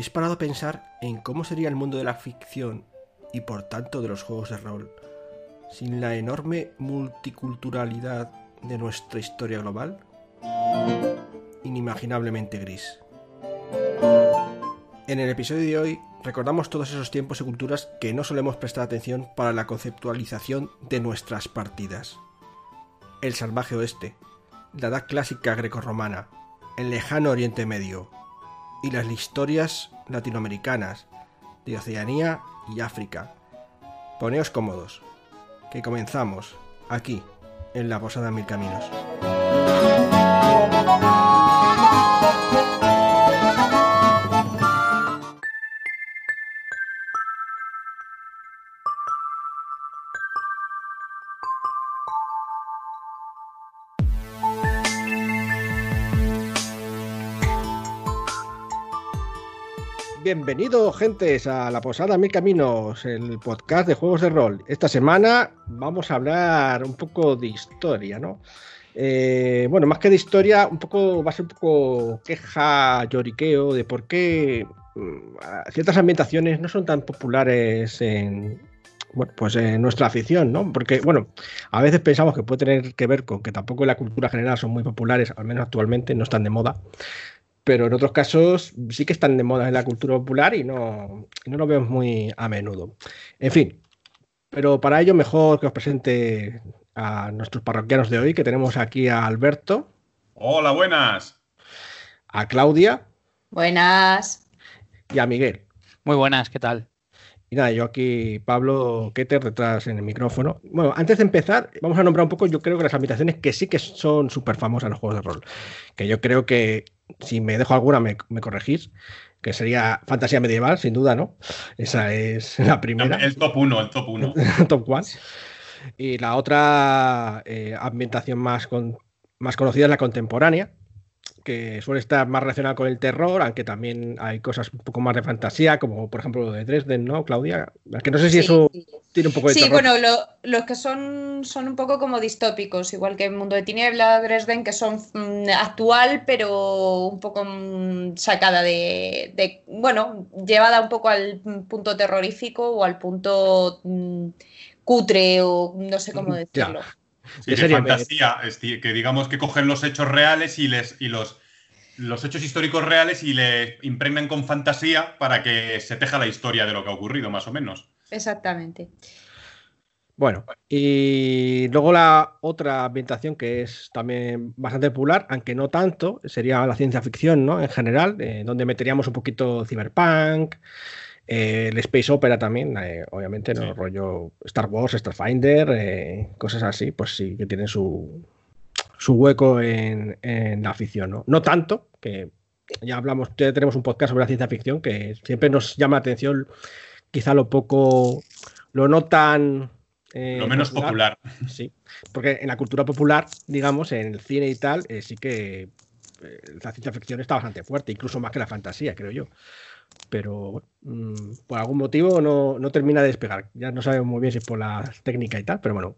¿habéis parado a pensar en cómo sería el mundo de la ficción y por tanto de los juegos de rol sin la enorme multiculturalidad de nuestra historia global? Inimaginablemente gris. En el episodio de hoy recordamos todos esos tiempos y culturas que no solemos prestar atención para la conceptualización de nuestras partidas. El salvaje oeste, la edad clásica grecorromana, el lejano Oriente Medio y las historias latinoamericanas de Oceanía y África. Poneos cómodos, que comenzamos aquí, en la Posada Mil Caminos. Bienvenidos, gentes, a la Posada Mil Caminos, el podcast de juegos de rol. Esta semana vamos a hablar un poco de historia, ¿no? Eh, bueno, más que de historia, un poco va a ser un poco queja, lloriqueo de por qué mm, ciertas ambientaciones no son tan populares en, bueno, pues en nuestra afición, ¿no? Porque, bueno, a veces pensamos que puede tener que ver con que tampoco en la cultura general son muy populares, al menos actualmente no están de moda pero en otros casos sí que están de moda en la cultura popular y no, no lo vemos muy a menudo. En fin, pero para ello mejor que os presente a nuestros parroquianos de hoy, que tenemos aquí a Alberto. Hola, buenas. A Claudia. Buenas. Y a Miguel. Muy buenas, ¿qué tal? Y nada, yo aquí, Pablo Keter, detrás en el micrófono. Bueno, antes de empezar, vamos a nombrar un poco, yo creo que las habitaciones que sí que son súper famosas en los juegos de rol. Que yo creo que si me dejo alguna, me, corregís, que sería fantasía medieval, sin duda, ¿no? Esa es la primera. El top 1, el top 1. top 1. Y la otra eh, ambientación más, más conocida es la contemporánea, que suele estar más relacionada con el terror, aunque también hay cosas un poco más de fantasía, como por ejemplo lo de Dresden, ¿no, Claudia? Que no sé si eso tiene un poco de sí, terror. Sí, bueno, los que son, son un poco como distópicos, igual que el Mundo de Tiniebla, Dresden, que son mm, actual, pero un poco mm, sacada de, bueno, llevada un poco al punto terrorífico o al punto mm, cutre o no sé cómo decirlo. Sí, de fantasía, que digamos que cogen los hechos reales y les y los, los hechos históricos reales y le impregnan con fantasía para que se teja la historia de lo que ha ocurrido, más o menos. Exactamente. Bueno, y luego la otra ambientación que es también bastante popular, aunque no tanto, sería la ciencia ficción, ¿no? En general, eh, donde meteríamos un poquito cyberpunk, eh, el Space Opera también, eh, obviamente, ¿no? Rollo Star Wars, Starfinder, eh, cosas así, pues sí que tienen su, su hueco en, la afición, ¿no? No tanto, que ya hablamos, ya tenemos un podcast sobre la ciencia ficción que siempre nos llama la atención quizá lo poco, lo no tan... lo menos popular, Sí, porque en la cultura popular, digamos, en el cine y tal, sí que la ciencia ficción está bastante fuerte, incluso más que la fantasía, creo yo pero mm, por algún motivo no, termina de despegar. Ya no sabemos muy bien si es por la técnica y tal, pero bueno.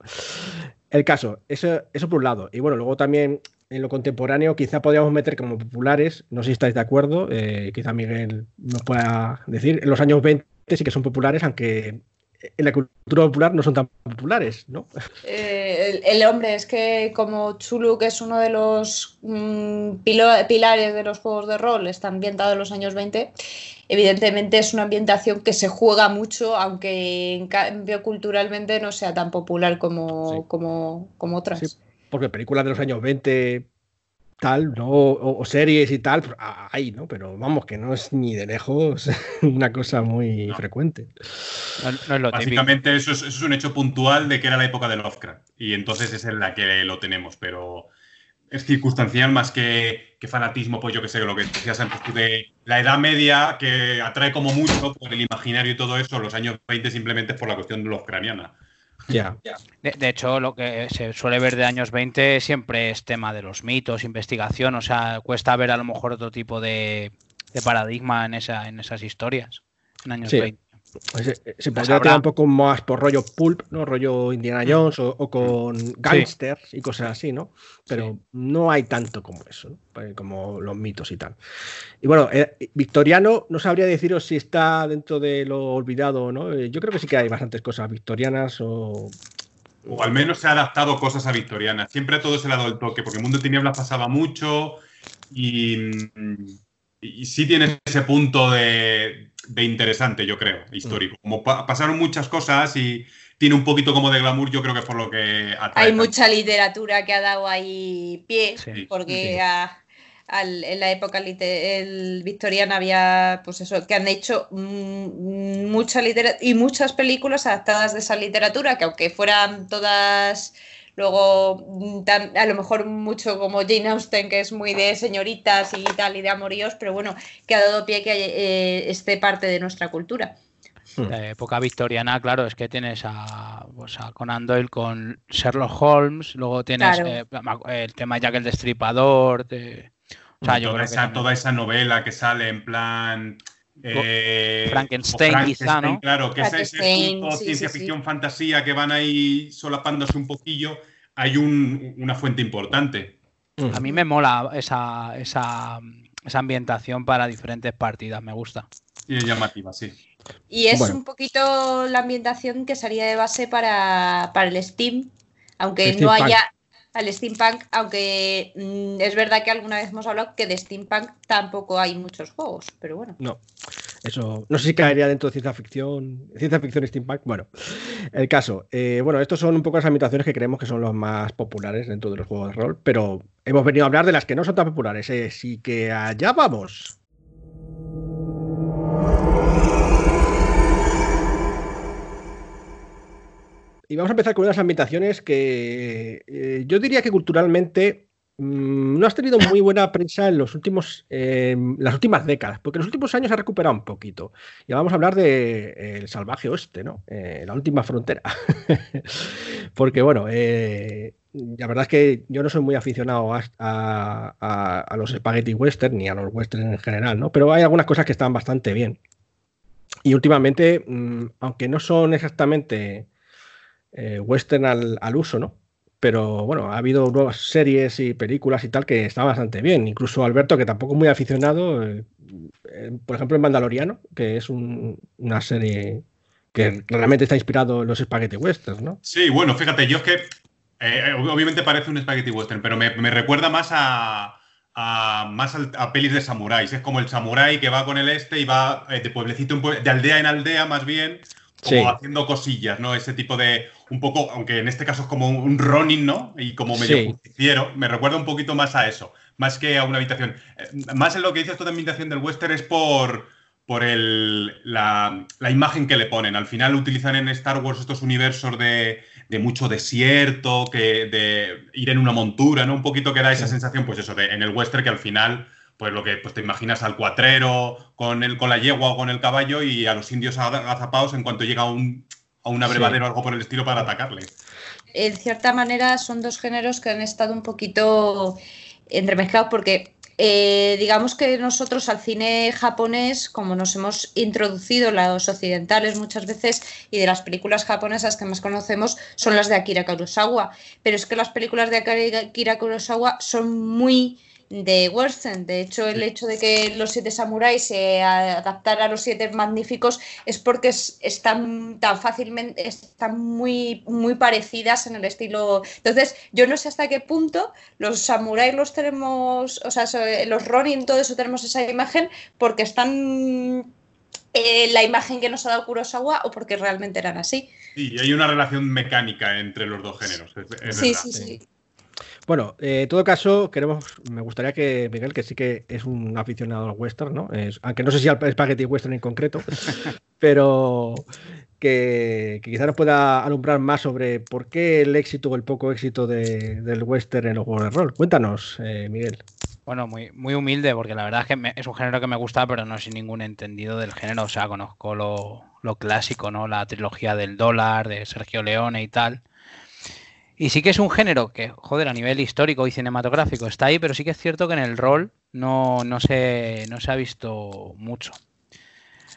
El caso, eso, eso por un lado. Y bueno, luego también en lo contemporáneo quizá podríamos meter como populares, no sé si estáis de acuerdo, eh, quizá Miguel nos pueda decir, en los años 20 sí que son populares, aunque en la cultura popular no son tan populares, ¿no? Eh, el, hombre, es que como Chulu, que es uno de los mm, pilares de los juegos de rol, está ambientado en los años 20, evidentemente es una ambientación que se juega mucho, aunque en cambio culturalmente no sea tan popular como, como, como otras. porque películas de los años 20 tal, ¿no? O, series y tal, pues, hay, ¿no? Pero vamos, que no es ni de lejos una cosa muy frecuente. Básicamente eso es, un hecho puntual de que era la época de Lovecraft y entonces es en la que lo tenemos, pero es circunstancial más que, fanatismo, pues yo que sé, lo que decías antes de la Edad Media, que atrae como mucho por el imaginario y todo eso, los años 20 simplemente es por la cuestión de Lovecraftiana. Ya. De, hecho, lo que se suele ver de años 20 siempre es tema de los mitos, investigación, o sea, cuesta ver a lo mejor otro tipo de, paradigma en, esa, en esas historias, en años 20. Se, podría tirar un poco más por rollo pulp, ¿no? Rollo Indiana mm. Jones o, con gangsters y cosas así, ¿no? Pero no hay tanto como eso, ¿no? Pues como los mitos y tal. Y bueno, eh, victoriano, no sabría deciros si está dentro de lo olvidado o no. Eh, yo creo que sí que hay bastantes cosas victorianas o. O al menos se ha adaptado cosas a victorianas. Siempre a todo se le ha dado el toque, porque el mundo de tinieblas pasaba mucho y, y sí tiene ese punto de, de interesante, yo creo, histórico. Como pasaron muchas cosas y tiene un poquito como de glamour, yo creo que por lo que Hay mucha literatura que ha dado ahí pie, porque en la época el victoriana había, pues eso, que han hecho mm, mucha literatura y muchas películas adaptadas de esa literatura, que aunque fueran todas Luego, mm, a lo mejor mucho como Jane Austen, que es muy de señoritas y tal, y de amoríos, pero bueno, que ha dado pie que eh, esté parte de nuestra cultura. Hmm. La época victoriana, claro, es que tienes a, pues a Conan Doyle con Sherlock Holmes, luego tienes eh, el tema Jack el Destripador. o sea, toda, esa, toda esa novela que sale en plan. Eh, Frankenstein, quizá, ¿no? Claro, que es ese punto ciencia ficción, fantasía que van ahí solapándose un poquillo, hay una fuente importante. A mí me mola esa, esa, ambientación para diferentes partidas, me gusta. Y es llamativa, sí. Y es un poquito la ambientación que sería de base para, el Steam, aunque no haya al steampunk, aunque mm, es verdad que alguna vez hemos hablado que de steampunk tampoco hay muchos juegos, pero bueno. No, eso no sé si caería dentro de ciencia ficción, ciencia ficción steampunk. Bueno, el caso, eh, bueno, estos son un poco las ambientaciones que creemos que son los más populares dentro de los juegos de rol, pero hemos venido a hablar de las que no son tan populares, así que allá vamos. Y vamos a empezar con unas ambientaciones que eh, yo diría que culturalmente no has tenido muy buena prensa en los últimos, las últimas décadas, porque en los últimos años ha recuperado un poquito. Y vamos a hablar de El Salvaje Oeste, ¿no? Eh, la última frontera. porque bueno, eh, la verdad es que yo no soy muy aficionado a, los spaghetti western ni a los western en general, ¿no? Pero hay algunas cosas que están bastante bien. Y últimamente, mm, aunque no son exactamente eh, western al, uso, ¿no? Pero bueno, ha habido nuevas series y películas y tal que están bastante bien. Incluso Alberto, que tampoco es muy aficionado, eh, eh, por ejemplo, en Mandaloriano, que es una serie que realmente está inspirado en los spaghetti westerns, ¿no? Sí, bueno, fíjate, yo es que obviamente parece un spaghetti western, pero me, recuerda más a, más a, pelis de samuráis. Es como el samurái que va con el este y va de pueblecito de aldea en aldea, más bien, como haciendo cosillas, ¿no? Ese tipo de, un poco, aunque en este caso es como un Ronin, ¿no? Y como medio justiciero, me recuerda un poquito más a eso, más que a una habitación. Eh, más en lo que dices tú de habitación del western es por, por el, la, imagen que le ponen. Al final utilizan en Star Wars estos universos de, de, mucho desierto, que de ir en una montura, ¿no? Un poquito que da esa sensación, pues eso, de, en el western que al final pues lo que pues te imaginas al cuatrero con, el, con la yegua o con el caballo y a los indios agazapados en cuanto llega un, a un abrevadero o algo por el estilo para atacarle. En cierta manera son dos géneros que han estado un poquito entremezclados porque eh, digamos que nosotros al cine japonés, como nos hemos introducido los occidentales muchas veces y de las películas japonesas que más conocemos son las de Akira Kurosawa, pero es que las películas de Akira Kurosawa son muy de western. De hecho, el hecho de que los siete samuráis se adaptaran a los siete magníficos es porque están tan fácilmente, están muy, muy parecidas en el estilo. Entonces, yo no sé hasta qué punto los samuráis los tenemos, o sea, los Ronin, todo eso tenemos esa imagen porque están eh, la imagen que nos ha dado Kurosawa o porque realmente eran así. Sí, hay una relación mecánica entre los dos géneros. sí, sí, sí. Bueno, eh, en todo caso, queremos, me gustaría que Miguel, que sí que es un aficionado al western, ¿no? aunque no sé si al spaghetti western en concreto, pero que, quizá nos pueda alumbrar más sobre por qué el éxito o el poco éxito del western en los juegos de rol. Cuéntanos, eh, Miguel. Bueno, muy, muy humilde, porque la verdad es que es un género que me gusta, pero no soy ningún entendido del género. O sea, conozco lo, lo clásico, ¿no? La trilogía del dólar, de Sergio Leone y tal. Y sí que es un género que, joder, a nivel histórico y cinematográfico está ahí, pero sí que es cierto que en el rol no, no, se, no se ha visto mucho.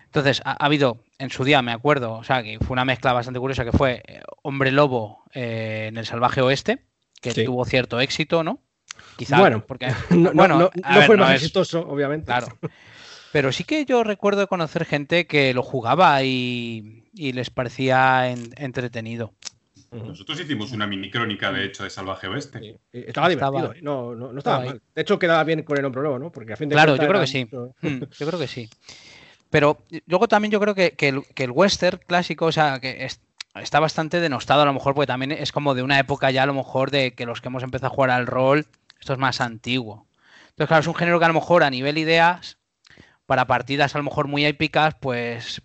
Entonces, ha, habido en su día, me acuerdo, o sea, que fue una mezcla bastante curiosa que fue eh, Hombre Lobo eh, en el Salvaje Oeste, que tuvo cierto éxito, ¿no? Quizá, bueno, porque no, bueno, no, fue más exitoso, obviamente. Claro. Pero sí que yo recuerdo conocer gente que lo jugaba y, les parecía entretenido. Nosotros hicimos una mini crónica, de hecho, de Salvaje Oeste. Estaba divertido, ¿eh? no, no, estaba, mal. De hecho, quedaba bien con el hombre lobo, ¿no? Porque a fin de Claro, yo creo que sí. Hmm, yo creo que sí. Pero luego también yo creo que, el, western clásico, o sea, que está bastante denostado a lo mejor, porque también es como de una época ya a lo mejor de que los que hemos empezado a jugar al rol, esto es más antiguo. Entonces, claro, es un género que a lo mejor a nivel ideas, para partidas a lo mejor muy épicas, pues,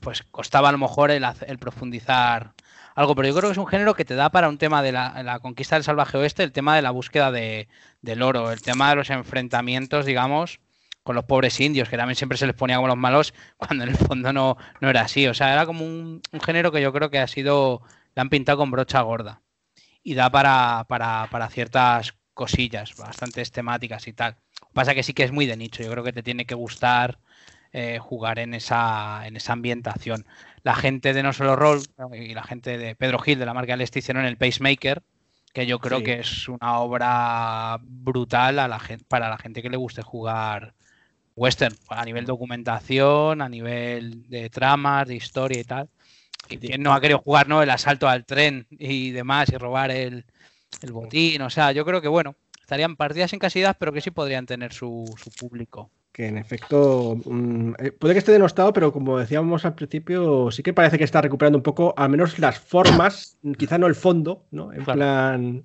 pues costaba a lo mejor el, profundizar algo, pero yo creo que es un género que te da para un tema de la, conquista del salvaje oeste, el tema de la búsqueda de, del oro, el tema de los enfrentamientos, digamos, con los pobres indios, que también siempre se les ponía como los malos, cuando en el fondo no, no era así. O sea, era como un, género que yo creo que ha sido, le han pintado con brocha gorda. Y da para, para, para ciertas cosillas, bastantes temáticas y tal. Pasa que sí que es muy de nicho, yo creo que te tiene que gustar eh, jugar en esa, en esa ambientación. La gente de No Solo Roll y la gente de Pedro Gil de la marca Lest hicieron el Pacemaker, que yo creo que es una obra brutal a la gente, para la gente que le guste jugar western, a nivel documentación, a nivel de tramas, de historia y tal. ¿Quién no ha querido jugar no el asalto al tren y demás y robar el, el botín? O sea, yo creo que bueno, estarían partidas en casidad, pero que sí podrían tener su, público. Que en efecto mm, eh, puede que esté denostado, pero como decíamos al principio, sí que parece que está recuperando un poco, al menos las formas, quizá no el fondo, ¿no? En plan.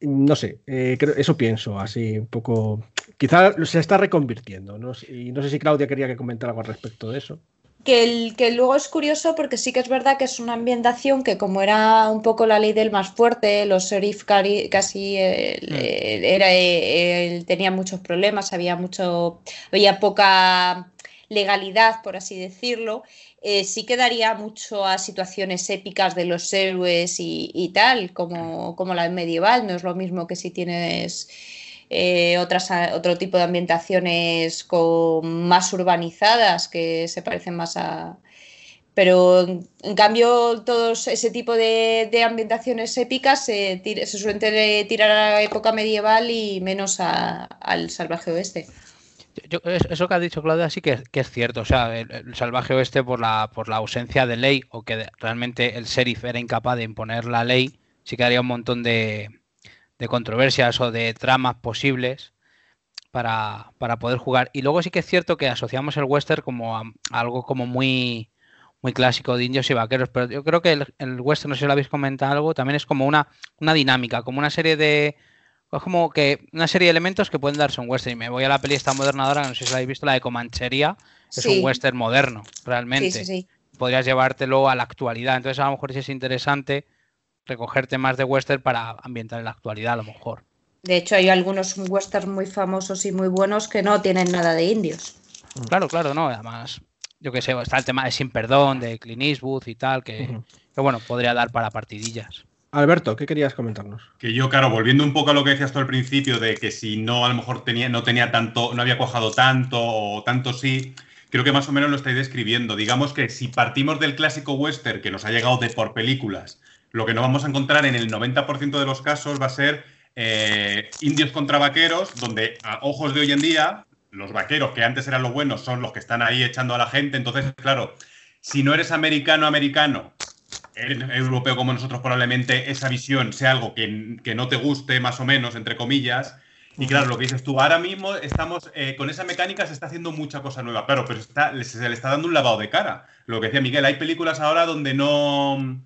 No sé, eh, eso pienso, así un poco. Quizá se está reconvirtiendo, ¿no? Y no sé si Claudia quería que comentara algo al respecto de eso. Que, que, luego es curioso porque sí que es verdad que es una ambientación que como era un poco la ley del más fuerte, los sheriff casi mm. era, eh, tenía muchos problemas, había mucho, había poca legalidad, por así decirlo, eh, sí que daría mucho a situaciones épicas de los héroes y, y tal, como, como la medieval, no es lo mismo que si tienes eh, otras, otro tipo de ambientaciones con, más urbanizadas que se parecen más a... Pero en, cambio, todos ese tipo de, ambientaciones épicas se, suelen tirar a la época medieval y menos al salvaje oeste. eso que ha dicho Claudia sí que, es cierto. O sea, el, salvaje oeste por la, por la ausencia de ley o que realmente el sheriff era incapaz de imponer la ley, sí que haría un montón de, de controversias o de tramas posibles para, poder jugar. Y luego sí que es cierto que asociamos el western como a, algo como muy, muy clásico de indios y vaqueros, pero yo creo que el, western, no sé si lo habéis comentado algo, también es como una, una dinámica, como una serie de... Es como que una serie de elementos que pueden darse un western. Y me voy a la peli esta moderna ahora, no sé si la habéis visto, la de Comanchería, es un western moderno, realmente. Podrías llevártelo a la actualidad. Entonces, a lo mejor sí es interesante recoger temas de western para ambientar en la actualidad a lo mejor. De hecho, hay algunos westerns muy famosos y muy buenos que no tienen nada de indios. Claro, claro, no. Además, yo que sé, está el tema de Sin Perdón, de Clint Eastwood y tal, que, bueno, podría dar para partidillas. Alberto, ¿qué querías comentarnos? Que yo, claro, volviendo un poco a lo que decías tú al principio, de que si no, a lo mejor tenía, no tenía tanto, no había cuajado tanto, o tanto sí, creo que más o menos lo estáis describiendo. Digamos que si partimos del clásico western que nos ha llegado de por películas, lo que no vamos a encontrar en el 90% de los casos va a ser eh, indios contra vaqueros, donde a ojos de hoy en día, los vaqueros que antes eran los buenos son los que están ahí echando a la gente. Entonces, claro, si no eres americano-americano, eres europeo como nosotros, probablemente esa visión sea algo que, no te guste, más o menos, entre comillas. Y claro, lo que dices tú, ahora mismo estamos eh, con esa mecánica, se está haciendo mucha cosa nueva. Claro, pero se le está dando un lavado de cara. Lo que decía Miguel, hay películas ahora donde no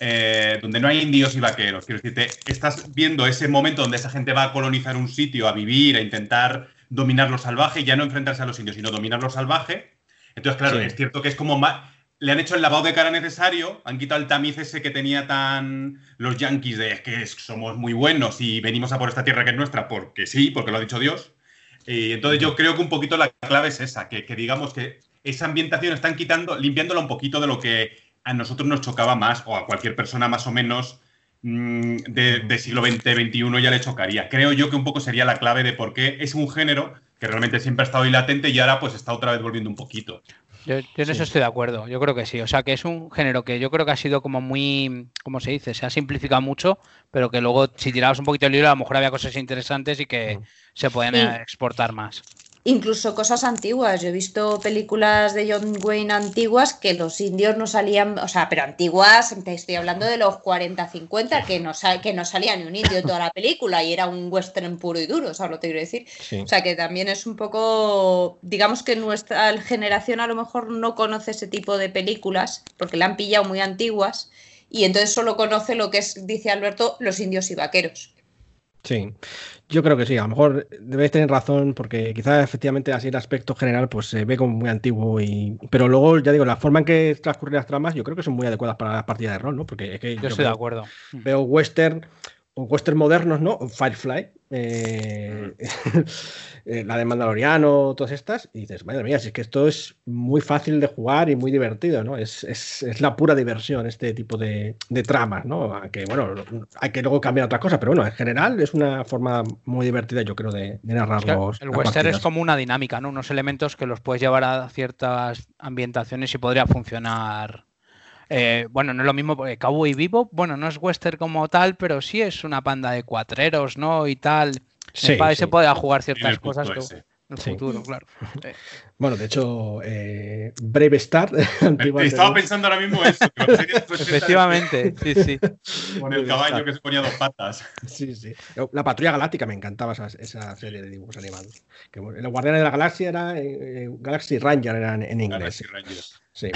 eh, donde no hay indios y vaqueros. Quiero decirte, estás viendo ese momento donde esa gente va a colonizar un sitio, a vivir, a intentar dominar lo salvaje y ya no enfrentarse a los indios, sino dominar lo salvaje. Entonces, claro, es cierto que es como más, le han hecho el lavado de cara necesario, han quitado el tamiz ese que tenía tan los yanquis de que somos muy buenos y venimos a por esta tierra que es nuestra porque sí, porque lo ha dicho Dios. Y entonces yo creo que un poquito la clave es esa, que, que digamos que esa ambientación están quitando, limpiándola un poquito de lo que a nosotros nos chocaba más, o a cualquier persona más o menos mm, de, siglo XX, XXI ya le chocaría. Creo yo que un poco sería la clave de por qué es un género que realmente siempre ha estado ahí latente y ahora pues está otra vez volviendo un poquito. Yo, en eso estoy de acuerdo, yo creo que sí. O sea, que es un género que yo creo que ha sido como muy, ¿cómo se dice? Se ha simplificado mucho, pero que luego si tirabas un poquito el libro a lo mejor había cosas interesantes y que se pueden exportar más incluso cosas antiguas. Yo he visto películas de John Wayne antiguas que los indios no salían, o sea, pero antiguas, estoy hablando de los 40, 50, que no, que no salía ni un indio toda la película y era un western puro y duro, ¿sabes lo que quiero decir? O sea, que también es un poco, digamos que nuestra generación a lo mejor no conoce ese tipo de películas porque la han pillado muy antiguas y entonces solo conoce lo que es, dice Alberto, los indios y vaqueros. Sí, yo creo que sí, a lo mejor debéis tener razón porque quizás efectivamente así el aspecto general pues se ve como muy antiguo y pero luego ya digo, la forma en que transcurren las tramas yo creo que son muy adecuadas para las partidas de rol, ¿no? Porque es que yo, estoy de acuerdo. Veo western western modernos, ¿no? Firefly, eh, eh, la de Mandaloriano, todas estas, y dices, madre mía, si es que esto es muy fácil de jugar y muy divertido, ¿no? Es, es, la pura diversión este tipo de, de, tramas, ¿no? Aunque, bueno, hay que luego cambiar otra cosa, pero bueno, en general es una forma muy divertida, yo creo, de, de narrarlos. el western es como una dinámica, ¿no? Unos elementos que los puedes llevar a ciertas ambientaciones y podría funcionar eh, bueno, no es lo mismo porque Cowboy Vivo, bueno, no es western como tal, pero sí es una panda de cuatreros, ¿no? Y tal. Sí, se puede jugar ciertas cosas que, en el futuro, claro. Bueno, de hecho, eh, Brave Star. Estaba pensando ahora mismo eso. Efectivamente, sí, sí. Con el caballo que se ponía dos patas. Sí, sí. La Patrulla Galáctica, me encantaba esa, esa serie de dibujos animados. Que, los Guardianes de la Galaxia era eh, Galaxy Ranger era en, inglés. Galaxy Ranger. Sí.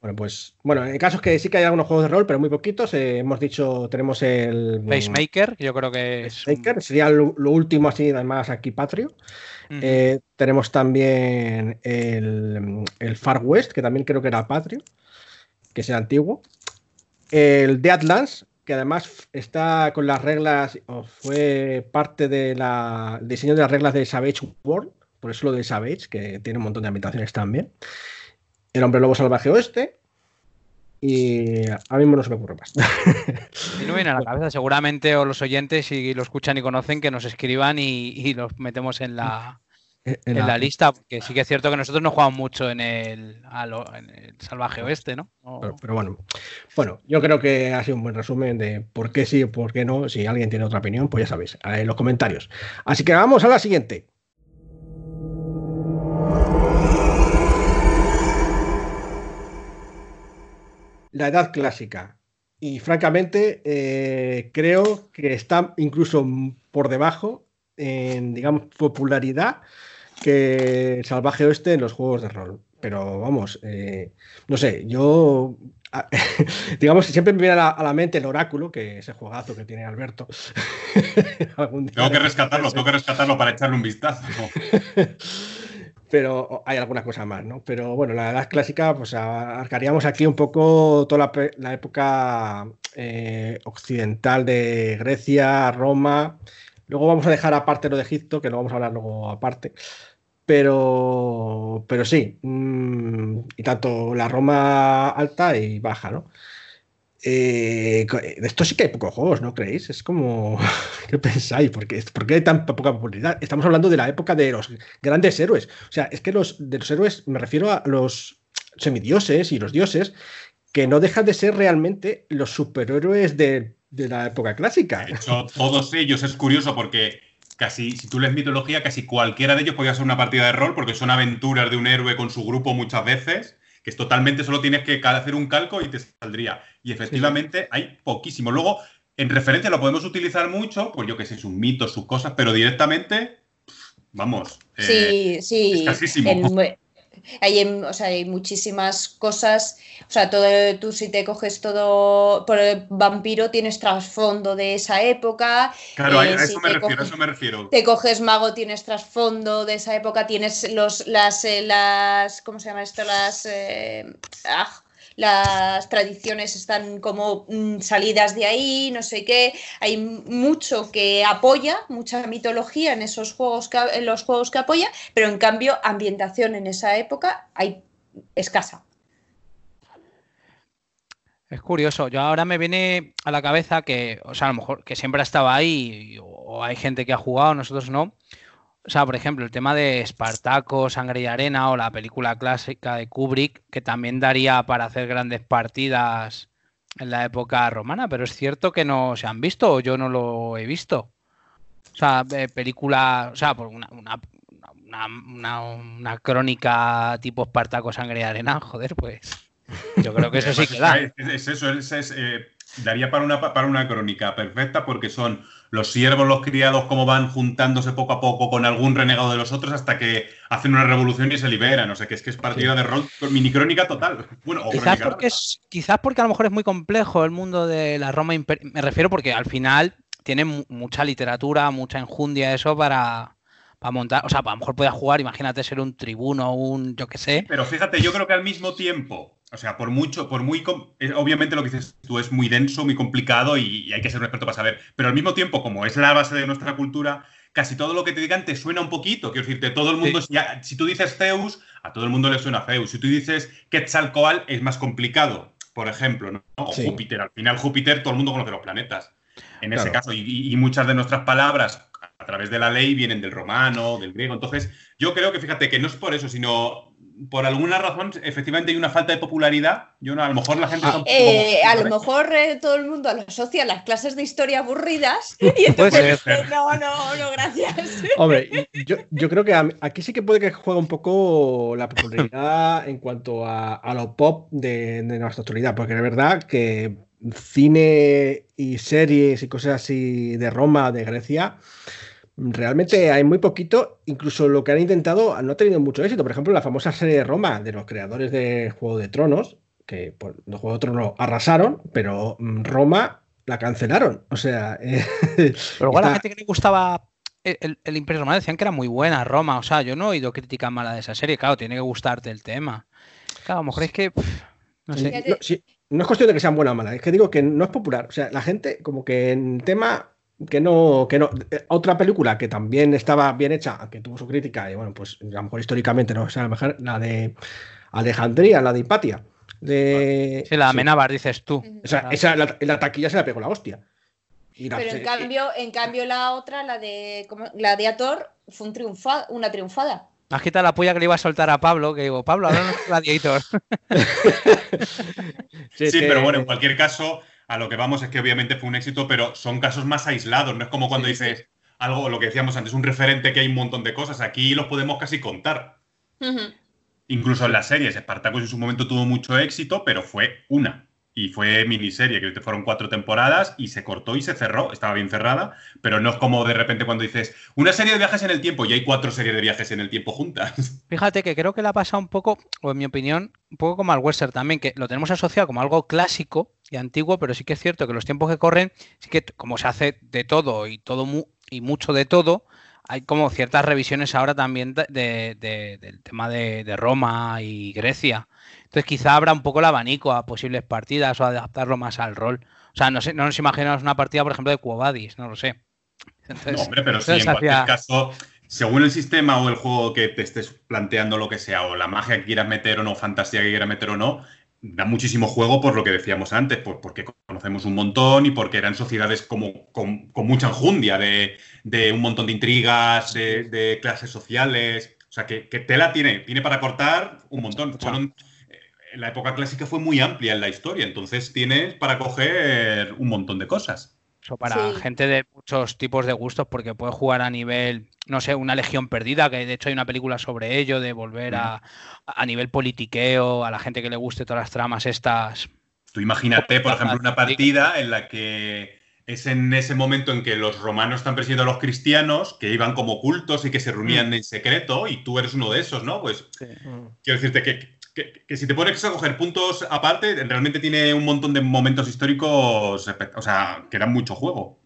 Bueno, pues bueno, en caso es que sí que hay algunos juegos de rol, pero muy poquitos. Eh, hemos dicho, tenemos el. Pacemaker, yo creo que es. Pacemaker, sería lo, último así, además aquí Patrio. Eh, tenemos también el, Far West, que también creo que era Patrio, que es antiguo. El Deadlands, que además está con las reglas, o fue parte del diseño de las reglas de Savage World, por eso lo de Savage, que tiene un montón de ambientaciones también. El hombre lobo salvaje oeste. Y a mí no se me ocurre más. Y no viene a la cabeza, seguramente, o los oyentes, si lo escuchan y conocen, que nos escriban y, los metemos en la, en, la, lista, porque sí que es cierto que nosotros no jugamos mucho en el, salvaje oeste, ¿no? Pero, bueno, bueno, yo creo que ha sido un buen resumen de por qué sí y por qué no. Si alguien tiene otra opinión, pues ya sabéis, en los comentarios. Así que vamos a la siguiente. La edad clásica. Y francamente, eh, creo que está incluso por debajo en, digamos, popularidad que Salvaje Oeste en los juegos de rol. Pero vamos, eh, no sé, yo digamos, siempre me viene a la, mente el oráculo, que ese juegazo que tiene Alberto. tengo que rescatarlo, tengo que rescatarlo para echarle un vistazo. pero hay alguna cosa más, ¿no? Pero bueno, la edad clásica, pues abarcaríamos aquí un poco toda la, época eh, occidental de Grecia, Roma. Luego vamos a dejar aparte lo de Egipto, que lo vamos a hablar luego aparte. Pero, pero sí, mm, y tanto la Roma alta y baja, ¿no? Eh, de esto sí que hay pocos juegos, ¿no creéis? Es como. ¿Qué pensáis? ¿Por qué, hay tan poca popularidad? Estamos hablando de la época de los grandes héroes. O sea, es que los, de los héroes me refiero a los semidioses y los dioses que no dejan de ser realmente los superhéroes de, la época clásica. De hecho, todos ellos es curioso porque casi, si tú lees mitología, casi cualquiera de ellos podría ser una partida de rol porque son aventuras de un héroe con su grupo muchas veces que es totalmente, solo tienes que hacer un calco y te saldría. Y efectivamente hay poquísimo. Luego, en referencia lo podemos utilizar mucho, pues yo que sé, sus mitos, sus cosas, pero directamente, vamos. Sí, eh, sí. Hay, o sea, hay muchísimas cosas, o sea, todo, tú si te coges todo por el vampiro tienes trasfondo de esa época. Claro, a, eh, eso me refiero, eso me refiero. Te coges mago, tienes trasfondo de esa época, tienes los, las, eh, las, ¿cómo se llama esto? Las, eh, ah, las tradiciones están como mm, salidas de ahí, no sé qué. Hay mucho que apoya, mucha mitología en esos juegos que, en los juegos que apoya, pero en cambio ambientación en esa época hay escasa. Es curioso. Yo ahora me viene a la cabeza que, o sea, a lo mejor que siempre ha estado ahí, o hay gente que ha jugado, nosotros no. O sea, por ejemplo, el tema de Espartaco, Sangre y Arena o la película clásica de Kubrick, que también daría para hacer grandes partidas en la época romana, pero es cierto que no se han visto o yo no lo he visto. O sea, película, o sea, por una, una, una, crónica tipo Espartaco, Sangre y Arena, joder, pues yo creo que eso sí que da. Es, eso, es, eh, daría para una, para una crónica perfecta porque son los siervos, los criados, cómo van juntándose poco a poco con algún renegado de los otros hasta que hacen una revolución y se liberan. O sea, que es que es partida de rol, mini crónica total. Bueno, quizás, porque es, quizás porque a lo mejor es muy complejo el mundo de la Roma imperial. Me refiero porque al final tiene mucha literatura, mucha enjundia eso para, para montar. O sea, a lo mejor puedes jugar, imagínate ser un tribuno, un yo qué sé. Pero fíjate, yo creo que al mismo tiempo o sea, por mucho, por muy. Obviamente lo que dices tú es muy denso, muy complicado y, hay que ser un experto para saber. Pero al mismo tiempo, como es la base de nuestra cultura, casi todo lo que te digan te suena un poquito. Quiero decirte, todo el mundo. si tú dices Zeus, a todo el mundo le suena Zeus. Si tú dices Quetzalcoatl, es más complicado, por ejemplo, ¿no? O Júpiter. Al final, Júpiter, todo el mundo conoce los planetas. En ese caso. y muchas de nuestras palabras a través de la ley vienen del romano, del griego. Entonces, yo creo que fíjate que no es por eso, sino por alguna razón, efectivamente hay una falta de popularidad. Yo no, a lo mejor la gente. Ah, eh, a lo mejor eh, todo el mundo lo asocia a las clases de historia aburridas. Y entonces, no, no, no, gracias. Hombre, yo, creo que aquí sí que puede que juegue un poco la popularidad en cuanto a, lo pop de, de, nuestra actualidad, porque es verdad que cine y series y cosas así de Roma, de Grecia Realmente hay muy poquito, incluso lo que han intentado no ha tenido mucho éxito. Por ejemplo, la famosa serie de Roma de los creadores de Juego de Tronos, que por pues, Juego de Tronos arrasaron, pero mm, Roma la cancelaron. O sea. pero igual la gente que le gustaba el, Imperio Romano decían que era muy buena Roma. O sea, yo no he oído críticas malas de esa serie. Claro, tiene que gustarte el tema. Claro, a lo mejor es que. no sé. no es cuestión de que sean buenas o malas, es que digo que no es popular. O sea, la gente, como que en tema que no, que no. Eh, otra película que también estaba bien hecha, que tuvo su crítica, y bueno, pues a lo mejor históricamente no es la mejor, la de Alejandría, la de Hipatia. De... Sí, la de dices tú. O sea, esa, la, taquilla se la pegó la hostia. Pero en cambio, en cambio la otra, la de Gladiator, fue un triunfa, una triunfada. Has quitado la puya que le iba a soltar a Pablo, que digo, Pablo, ahora no es Gladiator. sí, pero bueno, en cualquier caso, a lo que vamos es que obviamente fue un éxito, pero son casos más aislados. No es como cuando dices algo, lo que decíamos antes, un referente que hay un montón de cosas. Aquí los podemos casi contar. Incluso en las series. Spartacus en su momento tuvo mucho éxito, pero fue una. Y fue miniserie, que fueron cuatro temporadas y se cortó y se cerró. Estaba bien cerrada, pero no es como de repente cuando dices una serie de viajes en el tiempo y hay cuatro series de viajes en el tiempo juntas. Fíjate que creo que la pasa un poco, o en mi opinión, un poco como al western también, que lo tenemos asociado como algo clásico y antiguo, pero sí que es cierto que los tiempos que corren, sí que como se hace de todo y todo y mucho de todo, hay como ciertas revisiones ahora también de, del tema de, Roma y Grecia. Entonces quizá abra un poco el abanico a posibles partidas o adaptarlo más al rol. O sea, no, sé, no nos imaginamos una partida, por ejemplo, de Cuobadis, no lo sé. no, hombre, pero sí, en cualquier caso, según el sistema o el juego que te estés planteando, lo que sea, o la magia que quieras meter o no, fantasía que quieras meter o no, da muchísimo juego por lo que decíamos antes, por, porque conocemos un montón y porque eran sociedades como, con, mucha enjundia de, un montón de intrigas, de, clases sociales. O sea, que, tela tiene, tiene para cortar un montón. Eh, la época clásica fue muy amplia en la historia, entonces tienes para coger un montón de cosas para gente de muchos tipos de gustos, porque puede jugar a nivel, no sé, una legión perdida, que de hecho hay una película sobre ello, de volver a, a nivel politiqueo, a la gente que le guste todas las tramas estas. Tú imagínate, por ejemplo, una partida en la que es en ese momento en que los romanos están persiguiendo a los cristianos, que iban como cultos y que se reunían mm. en secreto, y tú eres uno de esos, ¿no? Pues quiero decirte que que, si te pones a coger puntos aparte, realmente tiene un montón de momentos históricos, o sea, que dan mucho juego.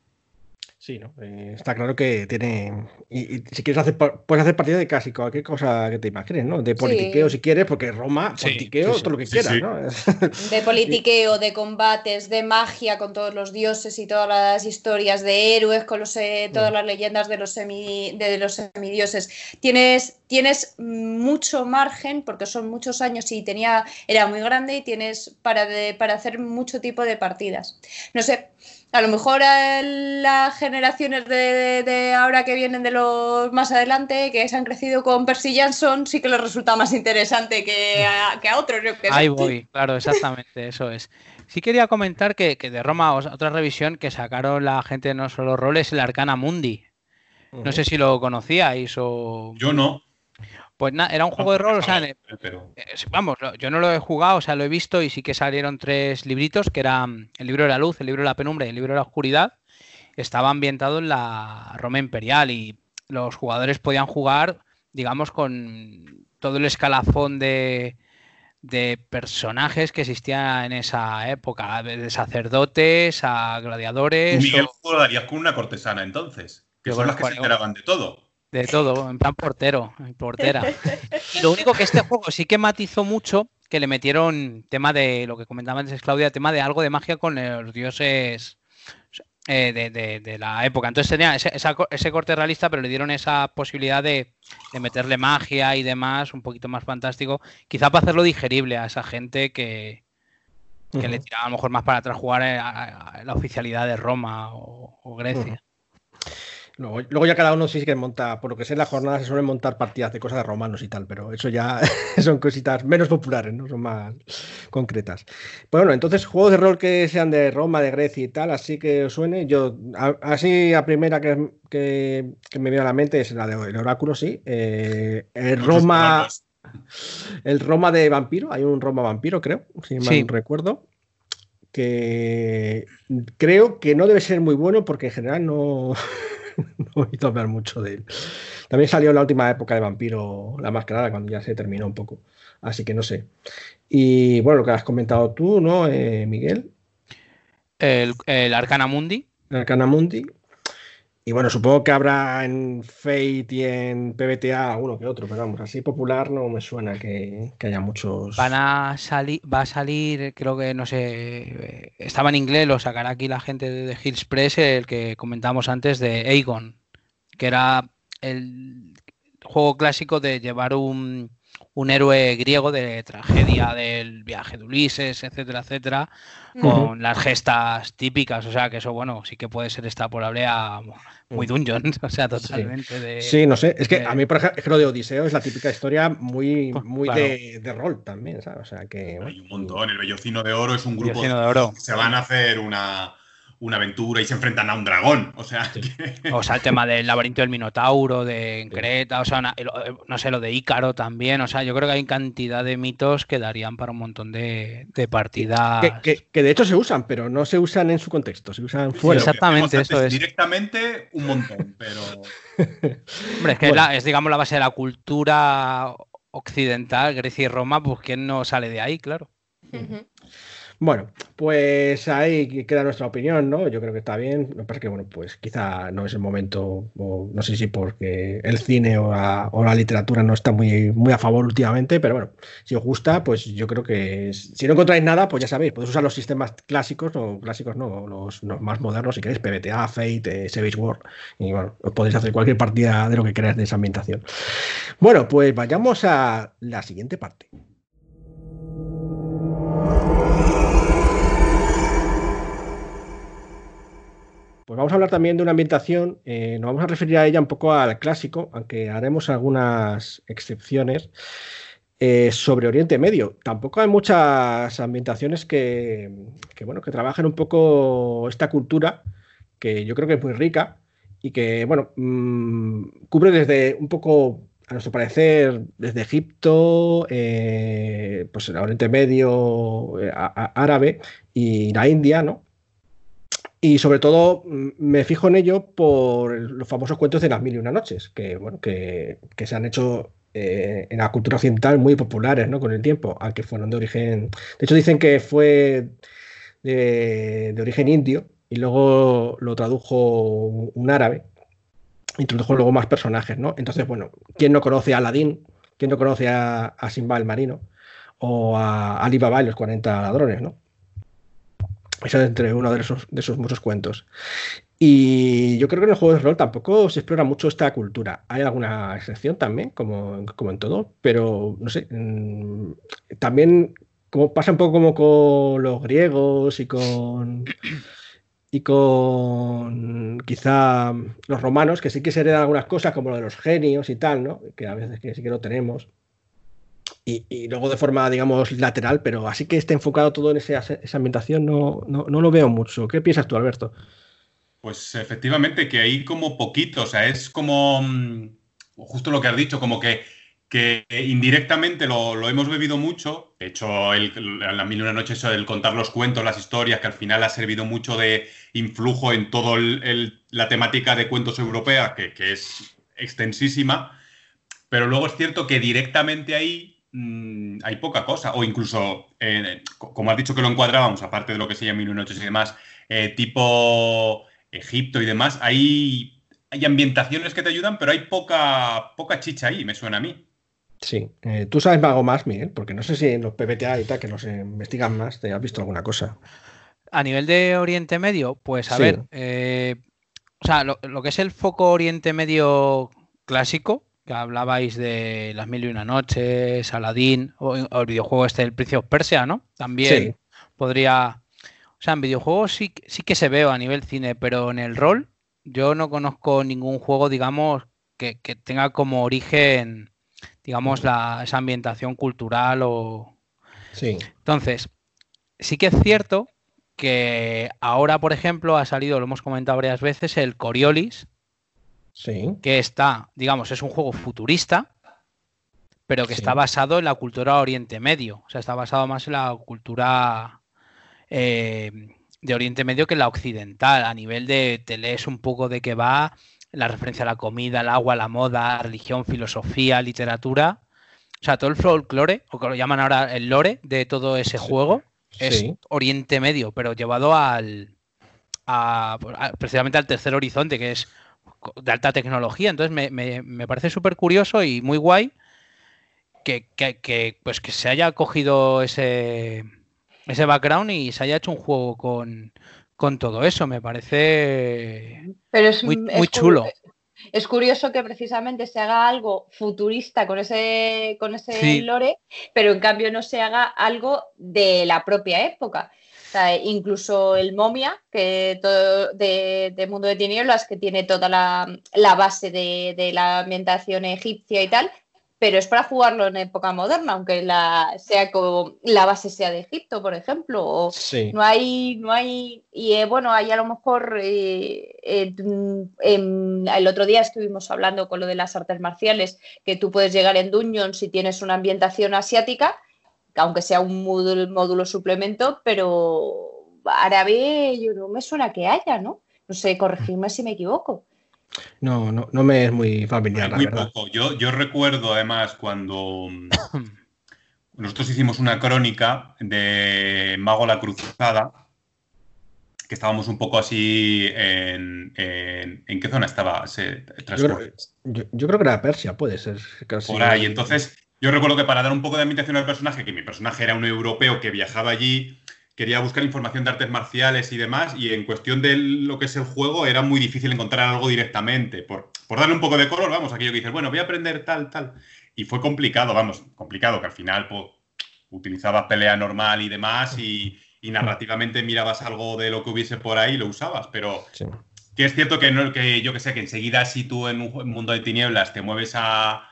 Sí, ¿no? Eh, está claro que tiene. Y, si quieres hacer, puedes hacer partida de casi cualquier cosa que te imagines, ¿no? De politiqueo si quieres, porque Roma, politiqueo, todo lo que quieras, ¿no? De politiqueo, de combates, de magia con todos los dioses y todas las historias de héroes, con los, eh, todas las leyendas de los, semi, de los semidioses. Tienes, tienes mucho margen, porque son muchos años y tenía, era muy grande, y tienes para, para hacer mucho tipo de partidas. No sé A lo mejor las generaciones de, ahora que vienen de los más adelante, que se han crecido con Percy Jackson, sí que les resulta más interesante que a, que a otros. Ahí voy, claro, exactamente, eso es. Sí quería comentar que, de Roma, otra revisión que sacaron la gente de No Solo Roles, el Arcana Mundi. No sé si lo conocíais o... Yo no. Pues nada, era un juego de rol, o sea, eh, vamos, yo no lo he jugado, o sea, lo he visto y sí que salieron tres libritos, que eran el libro de la luz, el libro de la penumbra y el libro de la oscuridad. Estaba ambientado en la Roma imperial y los jugadores podían jugar, digamos, con todo el escalafón de, personajes que existían en esa época, de sacerdotes a gladiadores. Miguel jugarías con una cortesana entonces, que son las que se enteraban de todo. De todo, en plan portero, portera. Y lo único que este juego sí que matizó mucho, que le metieron tema de lo que comentaba antes Claudia, tema de algo de magia con los dioses eh, de, la época. Entonces tenía ese, corte realista, pero le dieron esa posibilidad de, meterle magia y demás, un poquito más fantástico, quizá para hacerlo digerible a esa gente que, le tiraba a lo mejor más para atrás jugar a, la oficialidad de Roma o, Grecia. Luego, ya cada uno sí que monta, por lo que sé en la jornada se suelen montar partidas de cosas de romanos y tal, pero eso ya son cositas menos populares, ¿no? Son más concretas. Pues bueno, entonces juegos de rol que sean de Roma, de Grecia y tal, así que os suene, yo, así a primera que, me viene a la mente es la del oráculo, sí. Eh, el Roma... El Roma de vampiro, hay un Roma vampiro, creo, si mal recuerdo que creo que no debe ser muy bueno porque en general no, no he oído hablar mucho de él. También salió en la última época de Vampiro La Mascarada, cuando ya se terminó un poco. Así que no sé. Y bueno, lo que has comentado tú, ¿no, eh, Miguel? El, el Arcana Mundi. El Arcana Mundi. Y bueno, supongo que habrá en Fate y en PBTA uno que otro, pero vamos, así popular no me suena que, haya muchos. Van a salir, va a salir, creo que no sé, estaba en inglés, lo sacará aquí la gente de Hills Press, el que comentamos antes de Aegon, que era el juego clásico de llevar un, un héroe griego de tragedia del viaje de Ulises, etcétera, etcétera, con las gestas típicas, o sea que eso, bueno, sí que puede ser extrapolable a muy Dungeons, o sea, totalmente sí. de... Sí, no sé, es que a mí, por ejemplo, lo de Odiseo es la típica historia muy, pues, muy de, rol también, ¿sabes? O sea que... Hay un montón, el Bellocino de Oro es un grupo... De oro. se van a hacer una una aventura y se enfrentan a un dragón. O sea, o sea el tema del laberinto del Minotauro, de Creta, o sea, no sé, lo de Ícaro también. O sea, yo creo que hay cantidad de mitos que darían para un montón de, partidas. Que, de hecho se usan, pero no se usan en su contexto, se usan fuera. exactamente, eso es. Directamente un montón, pero. Hombre, es que es, digamos, la base de la cultura occidental, Grecia y Roma, pues quién no sale de ahí, claro. Bueno, pues ahí queda nuestra opinión, ¿no? Yo creo que está bien. Lo que pasa es que, bueno, pues quizá no es el momento, no sé si porque el cine o la, literatura no está muy, muy a favor últimamente, pero bueno, si os gusta, pues yo creo que si no encontráis nada, pues ya sabéis, podéis usar los sistemas clásicos o clásicos, no, los, más modernos, si queréis, PBTA, Fate, eh, Savage War, y bueno, os podéis hacer cualquier partida de lo que queráis de esa ambientación. Bueno, pues vayamos a la siguiente parte. Pues vamos a hablar también de una ambientación, eh, nos vamos a referir a ella un poco al clásico, aunque haremos algunas excepciones. Eh, sobre Oriente Medio. Tampoco hay muchas ambientaciones que, bueno, que trabajen un poco esta cultura, que yo creo que es muy rica y que, bueno, mm, cubre desde un poco, a nuestro parecer, desde Egipto, eh, pues el Oriente Medio, árabe y la India, ¿no? Y sobre todo mm, me fijo en ello por los famosos cuentos de las mil y una noches, que, bueno, que, se han hecho eh, en la cultura occidental muy populares ¿no? con el tiempo, aunque fueron de origen... De hecho dicen que fue de, origen indio y luego lo tradujo un árabe, introdujo luego más personajes, ¿no? Entonces, bueno, ¿quién no conoce a Aladín? ¿Quién no conoce a, a Simba el Marino? O a Alibaba y los 40 ladrones, ¿no? Eso es entre uno de esos, de esos muchos cuentos. Y yo creo que en el juego de rol tampoco se explora mucho esta cultura. Hay alguna excepción también, como, como en todo, pero no sé. Mm, también como pasa un poco como con los griegos y con y con quizá los romanos, que sí que se heredan algunas cosas como lo de los genios y tal, ¿no? Que a veces que sí que lo tenemos. Y, luego de forma, digamos, lateral, pero así que esté enfocado todo en esa, esa ambientación, no, no, no, lo veo mucho. ¿Qué piensas tú, Alberto? Pues efectivamente, que hay como poquito, o sea, es como mm, justo lo que has dicho, como que, que indirectamente lo, hemos bebido mucho. De hecho, el, la mil una noches, el contar los cuentos, las historias, que al final ha servido mucho de influjo en toda la temática de cuentos europea, que, que es extensísima. Pero luego es cierto que directamente ahí Mm, hay poca cosa. O incluso, eh, como has dicho que lo encuadrábamos, aparte de lo que se llama Mil y Noches y demás, eh, tipo Egipto y demás, hay, hay ambientaciones que te ayudan, pero hay poca, poca chicha ahí, me suena a mí. Sí, eh, tú sabes algo más, Miguel, porque no sé si en los PPTA y tal, que nos investigan más, te has visto alguna cosa. A nivel de Oriente Medio, pues a ver, o sea, lo que es el foco Oriente Medio clásico, que hablabais de Las Mil y Una Noches, Aladdin, o, el videojuego este del Príncipe Persia, ¿no? También podría. O sea, en videojuegos sí, sí que se veo a nivel cine, pero en el rol yo no conozco ningún juego, digamos, que, tenga como origen, digamos, la, esa ambientación cultural o. Sí. Entonces, sí que es cierto que ahora, por ejemplo, ha salido, lo hemos comentado varias veces, el Coriolis, que está, digamos, es un juego futurista, pero que está basado en la cultura Oriente Medio. O sea, está basado más en la cultura eh, de Oriente Medio que en la occidental. A nivel de te lees un poco de qué va, la referencia a la comida, el agua, la moda, religión, filosofía, literatura. O sea, todo el folclore, o que lo llaman ahora el lore de todo ese juego, es Oriente Medio, pero llevado al, precisamente al tercer horizonte, que es de alta tecnología. Entonces me, parece súper curioso y muy guay que, pues que se haya cogido ese, ese background y se haya hecho un juego con, todo eso. Me parece Pero es, muy, chulo. Es curioso que precisamente se haga algo futurista con ese, con ese lore, pero en cambio no se haga algo de la propia época incluso el momia, que todo de, Mundo de Tinieblas, que tiene toda la, base de, la ambientación egipcia y tal, pero es para jugarlo en época moderna, aunque la, sea como, la base sea de Egipto, por ejemplo. No hay, no hay, y eh, bueno, hay a lo mejor eh, el otro día estuvimos hablando con lo de las artes marciales, que tú puedes llegar en Dungeon si tienes una ambientación asiática aunque sea un módulo, suplemento, pero árabe yo no me suena que haya, ¿no? No sé, corregirme si me equivoco. No, no, no me es muy familiar. Muy poco. Yo, yo recuerdo además cuando nosotros hicimos una crónica de Mago la Cruzada, que estábamos un poco así en, en, qué zona estaba yo, creo que era Persia, puede ser. Por ahí, entonces yo recuerdo que para dar un poco de ambientación al personaje, que mi personaje era un europeo que viajaba allí, quería buscar información de artes marciales y demás, y en cuestión de lo que es el juego era muy difícil encontrar algo directamente. Por, por darle un poco de color, vamos, aquello que dices, bueno, voy a aprender tal, tal. Y fue complicado, vamos, complicado, que al final pues, utilizabas pelea normal y demás, y, narrativamente mirabas algo de lo que hubiese por ahí y lo usabas, pero... Que es cierto que, no, que yo que sé, que enseguida si tú en un mundo de tinieblas te mueves a,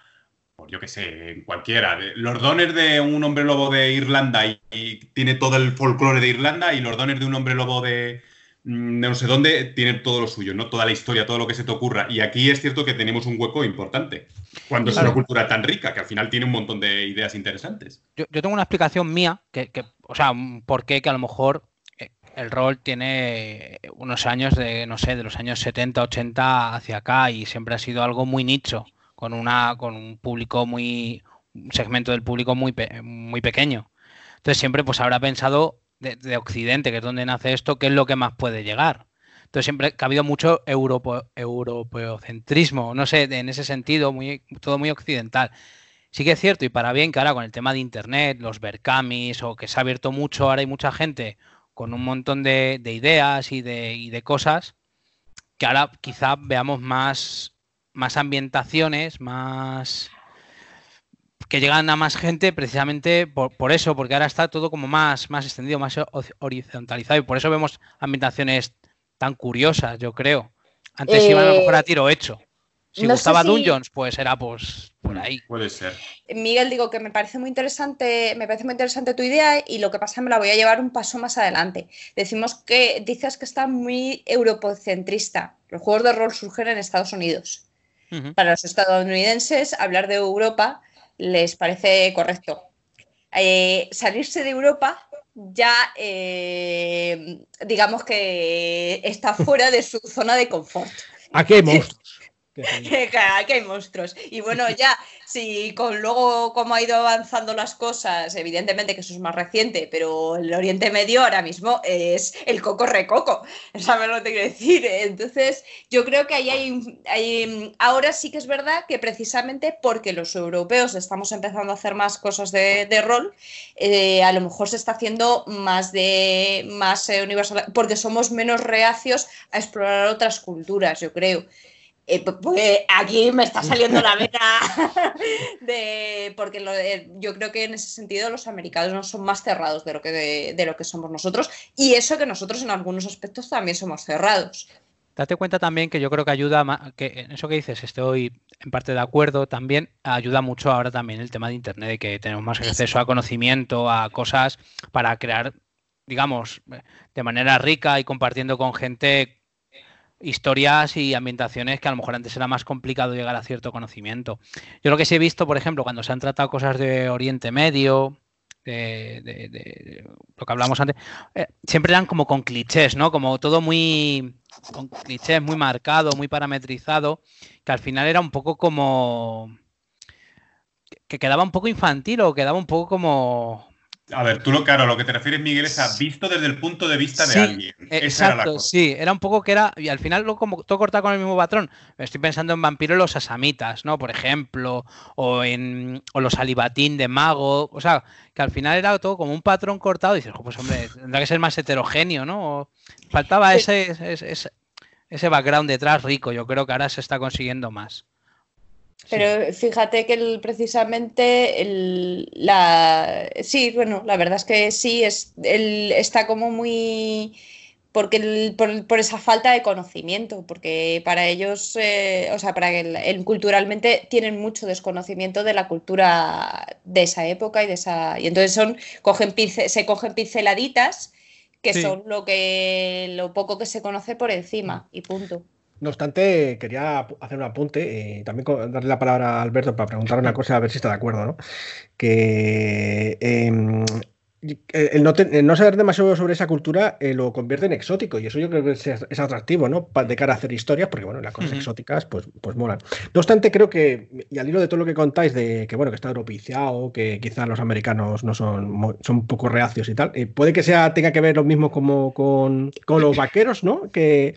yo qué sé, en cualquiera. Los dones de un hombre lobo de Irlanda y, tiene todo el folclore de Irlanda y los dones de un hombre lobo de, mm, no sé dónde tiene todo lo suyo, ¿no? Toda la historia, todo lo que se te ocurra. Y aquí es cierto que tenemos un hueco importante. Cuando es una cultura tan rica, que al final tiene un montón de ideas interesantes. Yo, tengo una explicación mía, que, o sea, por qué que a lo mejor eh, el rol tiene unos años de, no sé, de los años 70, 80 hacia acá y siempre ha sido algo muy nicho con, una, con un público muy, un segmento del público muy, muy pequeño. Entonces siempre pues habrá pensado de, Occidente, que es donde nace esto, qué es lo que más puede llegar. Entonces siempre ha habido mucho europeocentrismo, no sé, en ese sentido, muy, todo muy occidental. Sí que es cierto, y para bien que ahora con el tema de Internet, los Berkamis, o que se ha abierto mucho, ahora hay mucha gente con un montón de, ideas y de, y de, cosas, que ahora quizá veamos más más ambientaciones, más que llegan a más gente precisamente por, eso, porque ahora está todo como más, más extendido, más horizontalizado y por eso vemos ambientaciones tan curiosas, yo creo. Antes iban a lo mejor a eh, tiro hecho. Si gustaba Dungeons, pues era pues por ahí. Puede ser. Miguel, digo que me parece muy interesante, me parece muy interesante tu idea y lo que pasa me la voy a llevar un paso más adelante. Decimos que dices que está muy europocentrista. Los juegos de rol surgen en Estados Unidos. Para los estadounidenses, hablar de Europa les parece correcto. Eh, salirse de Europa ya, eh, digamos que está fuera de su zona de confort. Aquí hay monstruos. Aquí hay monstruos. Y bueno, ya, si con luego cómo ha ido avanzando las cosas, evidentemente que eso es más reciente, pero el Oriente Medio ahora mismo es el coco recoco. ¿Sabes lo que te quiero decir? Entonces, yo creo que ahí hay, hay, ahora sí que es verdad que precisamente porque los europeos estamos empezando a hacer más cosas de, rol, eh, a lo mejor se está haciendo más de más eh, universal, porque somos menos reacios a explorar otras culturas, yo creo. Eh, pues aquí me está saliendo la vena de porque eh, yo creo que en ese sentido los americanos no son más cerrados de lo que de, lo que somos nosotros y eso que nosotros en algunos aspectos también somos cerrados. Date cuenta también que yo creo que ayuda, que en eso que dices estoy en parte de acuerdo también, ayuda mucho ahora también el tema de Internet, de que tenemos más acceso a conocimiento, a cosas para crear, digamos, de manera rica y compartiendo con gente historias y ambientaciones que a lo mejor antes era más complicado llegar a cierto conocimiento. Yo lo que sí he visto, por ejemplo, cuando se han tratado cosas de Oriente Medio, de, lo que hablamos antes, eh, siempre eran como con clichés, ¿no? Como todo muy con clichés, muy marcado, muy parametrizado, que al final era un poco como que quedaba un poco infantil o quedaba un poco como a ver, tú lo claro, lo que te refieres, Miguel, es a visto desde el punto de vista de alguien. exacto, sí, era un poco que era, y al final lo como todo cortado con el mismo patrón. Estoy pensando en Vampiro los Asamitas, ¿no? Por ejemplo, o en o los Alibatín de Mago, o sea, que al final era todo como un patrón cortado, y dices, pues hombre, tendrá que ser más heterogéneo, ¿no? faltaba ese, ese, ese background detrás rico, yo creo que ahora se está consiguiendo más. Pero fíjate que precisamente la sí, bueno, la verdad es que sí, es, está como muy porque por, esa falta de conocimiento, porque para ellos, eh, o sea, para el, culturalmente tienen mucho desconocimiento de la cultura de esa época y de esa y entonces son cogen se cogen pinceladitas que son lo que lo poco que se conoce por encima y punto. No obstante, quería hacer un apunte y también darle la palabra a Alberto para preguntar una cosa, a ver si está de acuerdo, ¿no? Que em, el, no saber demasiado sobre esa cultura eh, lo convierte en exótico y eso yo creo que es, atractivo, ¿no? de cara a hacer historias, porque bueno, las cosas exóticas pues, pues molan. No obstante, creo que, y al hilo de todo lo que contáis de que bueno, que está europiciado, que quizás los americanos no son, son un poco reacios y tal, eh, puede que sea, tenga que ver lo mismo como con, con los vaqueros, ¿no? Que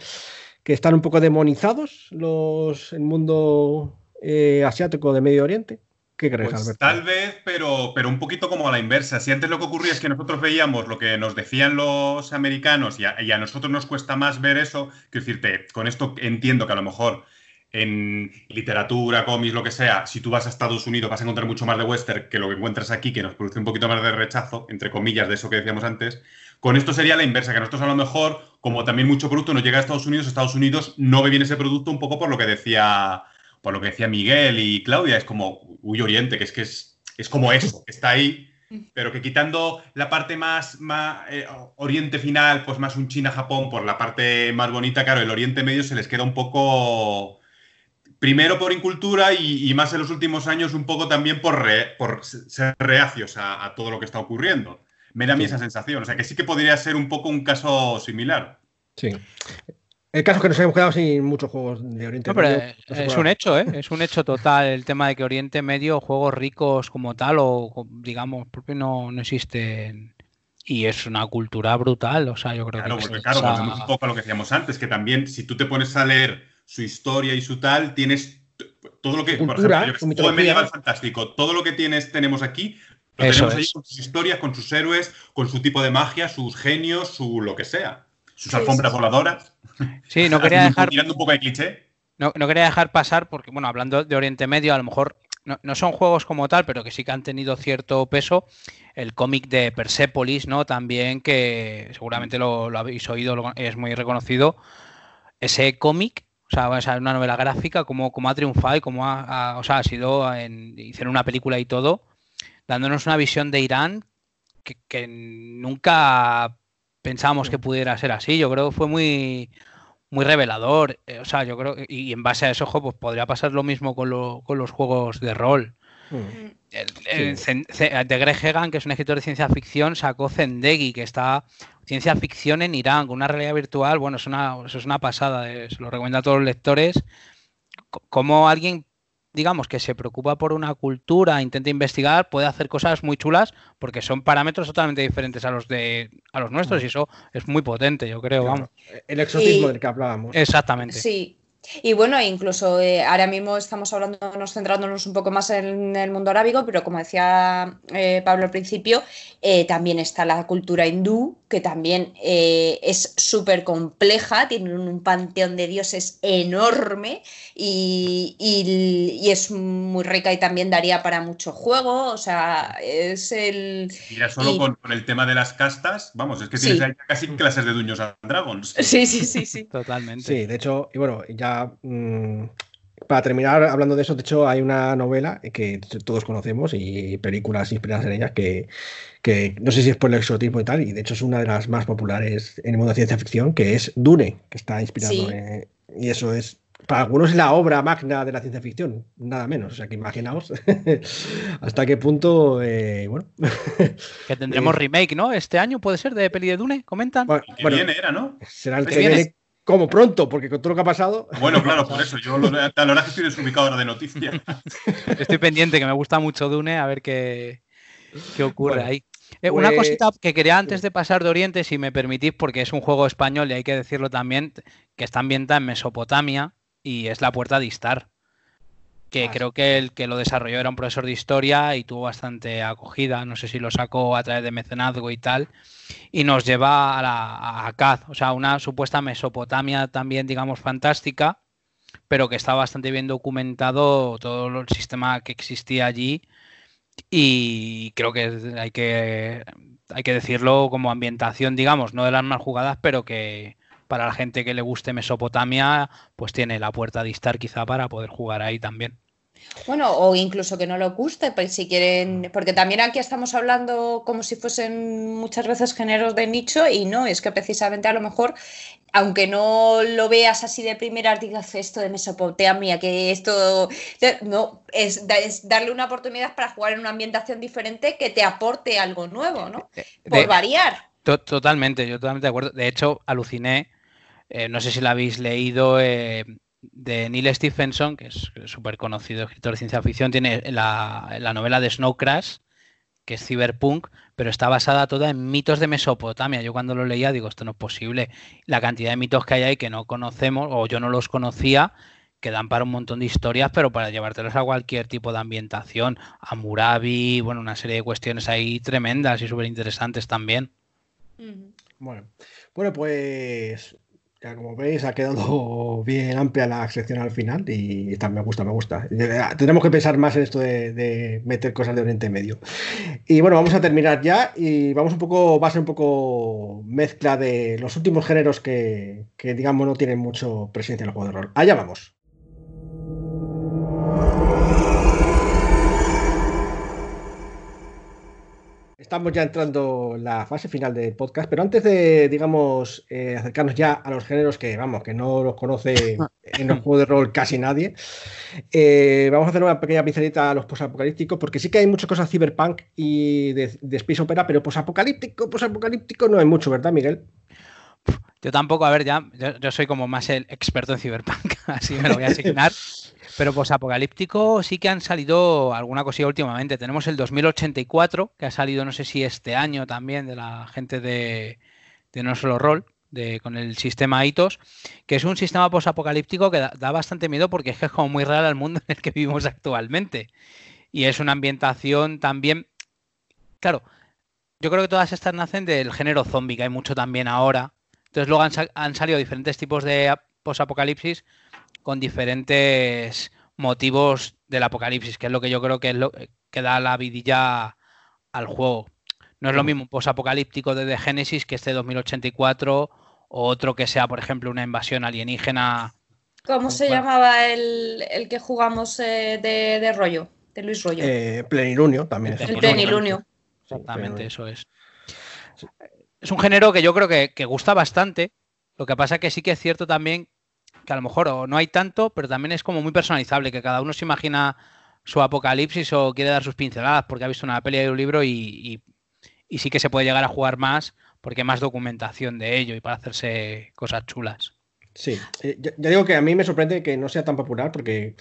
que están un poco demonizados los el mundo eh, asiático de Medio Oriente. ¿Qué crees, pues Alberto? Tal vez, pero, pero un poquito como a la inversa. Si antes lo que ocurría es que nosotros veíamos lo que nos decían los americanos y a, nosotros nos cuesta más ver eso, quiero decirte, con esto entiendo que a lo mejor en literatura, cómics, lo que sea, si tú vas a Estados Unidos vas a encontrar mucho más de western que lo que encuentras aquí, que nos produce un poquito más de rechazo, entre comillas, de eso que decíamos antes. Con esto sería la inversa, que nosotros a lo mejor, como también mucho producto nos llega a Estados Unidos, Estados Unidos no ve bien ese producto un poco por lo que decía, por lo que decía Miguel y Claudia, es como, uy, Oriente, que es que es, es como eso, que está ahí, pero que quitando la parte más, más eh, Oriente final, pues más un China-Japón, por la parte más bonita, claro, el Oriente Medio se les queda un poco primero por incultura y, más en los últimos años un poco también por, por ser reacios a, todo lo que está ocurriendo. Me da a mí esa sensación. O sea, que sí que podría ser un poco un caso similar. Sí. El caso es que nos hemos quedado sin muchos juegos de Oriente Medio. es un hecho, ¿eh? Es un hecho total el tema de que Oriente Medio, juegos ricos como tal, o digamos, porque no, no existen. Y es una cultura brutal, o sea, yo creo que. Porque, claro, volvemos un poco a lo que decíamos antes, que también si tú te pones a leer su historia y su tal, tienes todo lo que. Cultura, por ejemplo, medieval fantástico, todo lo que tienes, tenemos aquí, lo tenemos ahí con sus historias, con sus héroes, con su tipo de magia, sus genios, su lo que sea. Sus alfombras voladoras. Sí, no quería dejar. Tirando un poco de cliché. No, no, quería dejar pasar, porque, bueno, hablando de Oriente Medio, a lo mejor no, son juegos como tal, pero que sí que han tenido cierto peso. El cómic de Persepolis, ¿no? También que seguramente lo, habéis oído, es muy reconocido. Ese cómic, o sea, es una novela gráfica, como, como ha triunfado y como ha, o sea, ha sido, en, hicieron una película y todo, dándonos una visión de Irán que, que nunca pensábamos que pudiera ser así. Yo creo que fue muy, muy revelador. Eh, o sea, yo creo y en base a eso, pues podría pasar lo mismo con, los juegos de rol. Mm. de Greg Hagan, que es un escritor de ciencia ficción, sacó Zendegi, que está ciencia ficción en Irán, con una realidad virtual. Bueno, es una, eso es una pasada, eh, se lo recomiendo a todos los lectores. Como alguien digamos, que se preocupa por una cultura, intenta investigar, puede hacer cosas muy chulas porque son parámetros totalmente diferentes a los de a los nuestros y eso es muy potente, yo creo, vamos. El exotismo del que hablábamos. Exactamente. Sí, y bueno, incluso eh, ahora mismo estamos hablando, nos centrándonos un poco más en el mundo arábigo, pero como decía eh, Pablo al principio, eh, también está la cultura hindú, que también es súper compleja, tiene un panteón de dioses enorme y, es muy rica y también daría para mucho juego. O sea, es el. Mira, solo con, el tema de las castas, vamos, es que tienes ahí casi clases de Dungeons and Dragons. Sí, sí, sí, sí. Totalmente. Sí, de hecho, y bueno, ya Mm, para terminar hablando de eso, de hecho hay una novela que todos conocemos y películas inspiradas en ellas que, no sé si es por el exotismo y tal, y de hecho es una de las más populares en el mundo de ciencia ficción, que es Dune, que está inspirado en, y eso es para algunos es la obra magna de la ciencia ficción, nada menos. O sea que imaginaos hasta qué punto, eh, bueno. que tendremos eh, remake, ¿no? Este año puede ser de peli de Dune, comentan. Bueno, viene era, ¿no? Será el que viene como pronto, porque con todo lo que ha pasado. Bueno, claro, por eso. Yo lo, la verdad que estoy desubicado ahora de noticias. Estoy pendiente, que me gusta mucho Dune, a ver qué, qué ocurre ahí. Eh, una pues cosita que quería antes de pasar de Oriente, si me permitís, porque es un juego español y hay que decirlo también, que está ambientado en Mesopotamia y es la puerta de Istar que creo que el que lo desarrolló era un profesor de historia y tuvo bastante acogida, no sé si lo sacó a través de mecenazgo y tal, y nos lleva a, la, a o sea, una supuesta Mesopotamia también, digamos, fantástica, pero que está bastante bien documentado todo el sistema que existía allí. Y creo que hay que, hay que decirlo como ambientación, digamos, no de las más jugadas, pero que para la gente que le guste Mesopotamia, pues tiene la puerta de estar quizá para poder jugar ahí también. Bueno, o incluso que no lo guste, pues si quieren, porque también aquí estamos hablando como si fuesen muchas veces géneros de nicho y no, es que precisamente a lo mejor, aunque no lo veas así de primera, digas esto de Mesopotamia, que esto, no, es, darle una oportunidad para jugar en una ambientación diferente que te aporte algo nuevo, ¿no? Por variar. totalmente, yo totalmente de acuerdo. De hecho, aluciné, eh, no sé si la habéis leído, eh, de Neil Stephenson, que es súper conocido escritor de ciencia ficción, tiene la, la, novela de Snow Crash, que es cyberpunk, pero está basada toda en mitos de Mesopotamia. Yo cuando lo leía digo, esto no es posible. La cantidad de mitos que hay ahí que no conocemos, o yo no los conocía, que dan para un montón de historias, pero para llevártelos a cualquier tipo de ambientación, a Murabi, bueno, una serie de cuestiones ahí tremendas y súper interesantes también. Bueno, bueno, pues ya como veis, ha quedado bien amplia la sección al final y me gusta, me gusta. Tenemos que pensar más en esto de, meter cosas de Oriente Medio. Y bueno, vamos a terminar ya y vamos un poco, va a ser un poco mezcla de los últimos géneros que, que digamos no tienen mucho presencia en el juego de rol. Allá vamos. Estamos ya entrando en la fase final del podcast, pero antes de, digamos, eh, acercarnos ya a los géneros que, vamos, que no los conoce en los juegos de rol casi nadie, eh, vamos a hacer una pequeña pincelita a los posapocalípticos, porque sí que hay muchas cosas cyberpunk y de, Space Opera, pero posapocalíptico, posapocalíptico no hay mucho, ¿verdad, Miguel? Yo tampoco, a ver, ya, yo, soy como más el experto en cyberpunk, así me lo voy a asignar. Pero posapocalíptico sí que han salido alguna cosilla últimamente. Tenemos el 2084, que ha salido no sé si este año también de la gente de, No Solo Roll, de, con el sistema ITOS, que es un sistema posapocalíptico que da, bastante miedo porque es que es como muy real al mundo en el que vivimos actualmente. Y es una ambientación también. Claro, yo creo que todas estas nacen del género zombie, que hay mucho también ahora. Entonces luego han, han salido diferentes tipos de posapocalipsis con diferentes motivos del apocalipsis, que es lo que yo creo que es lo que da la vidilla al juego. No es lo mismo un post-apocalíptico de The Genesis que este 2084 o otro que sea, por ejemplo, una invasión alienígena. ¿Cómo se llamaba el, que jugamos eh, de, rollo? De Luis Rollo. Eh, plenilunio también. El, plenilunio. Exactamente, eso es. Es un género que yo creo que, gusta bastante. Lo que pasa que sí que es cierto también que a lo mejor no hay tanto, pero también es como muy personalizable, que cada uno se imagina su apocalipsis o quiere dar sus pinceladas porque ha visto una peli y un libro y, y sí que se puede llegar a jugar más porque hay más documentación de ello y para hacerse cosas chulas. Sí, eh, ya, digo que a mí me sorprende que no sea tan popular porque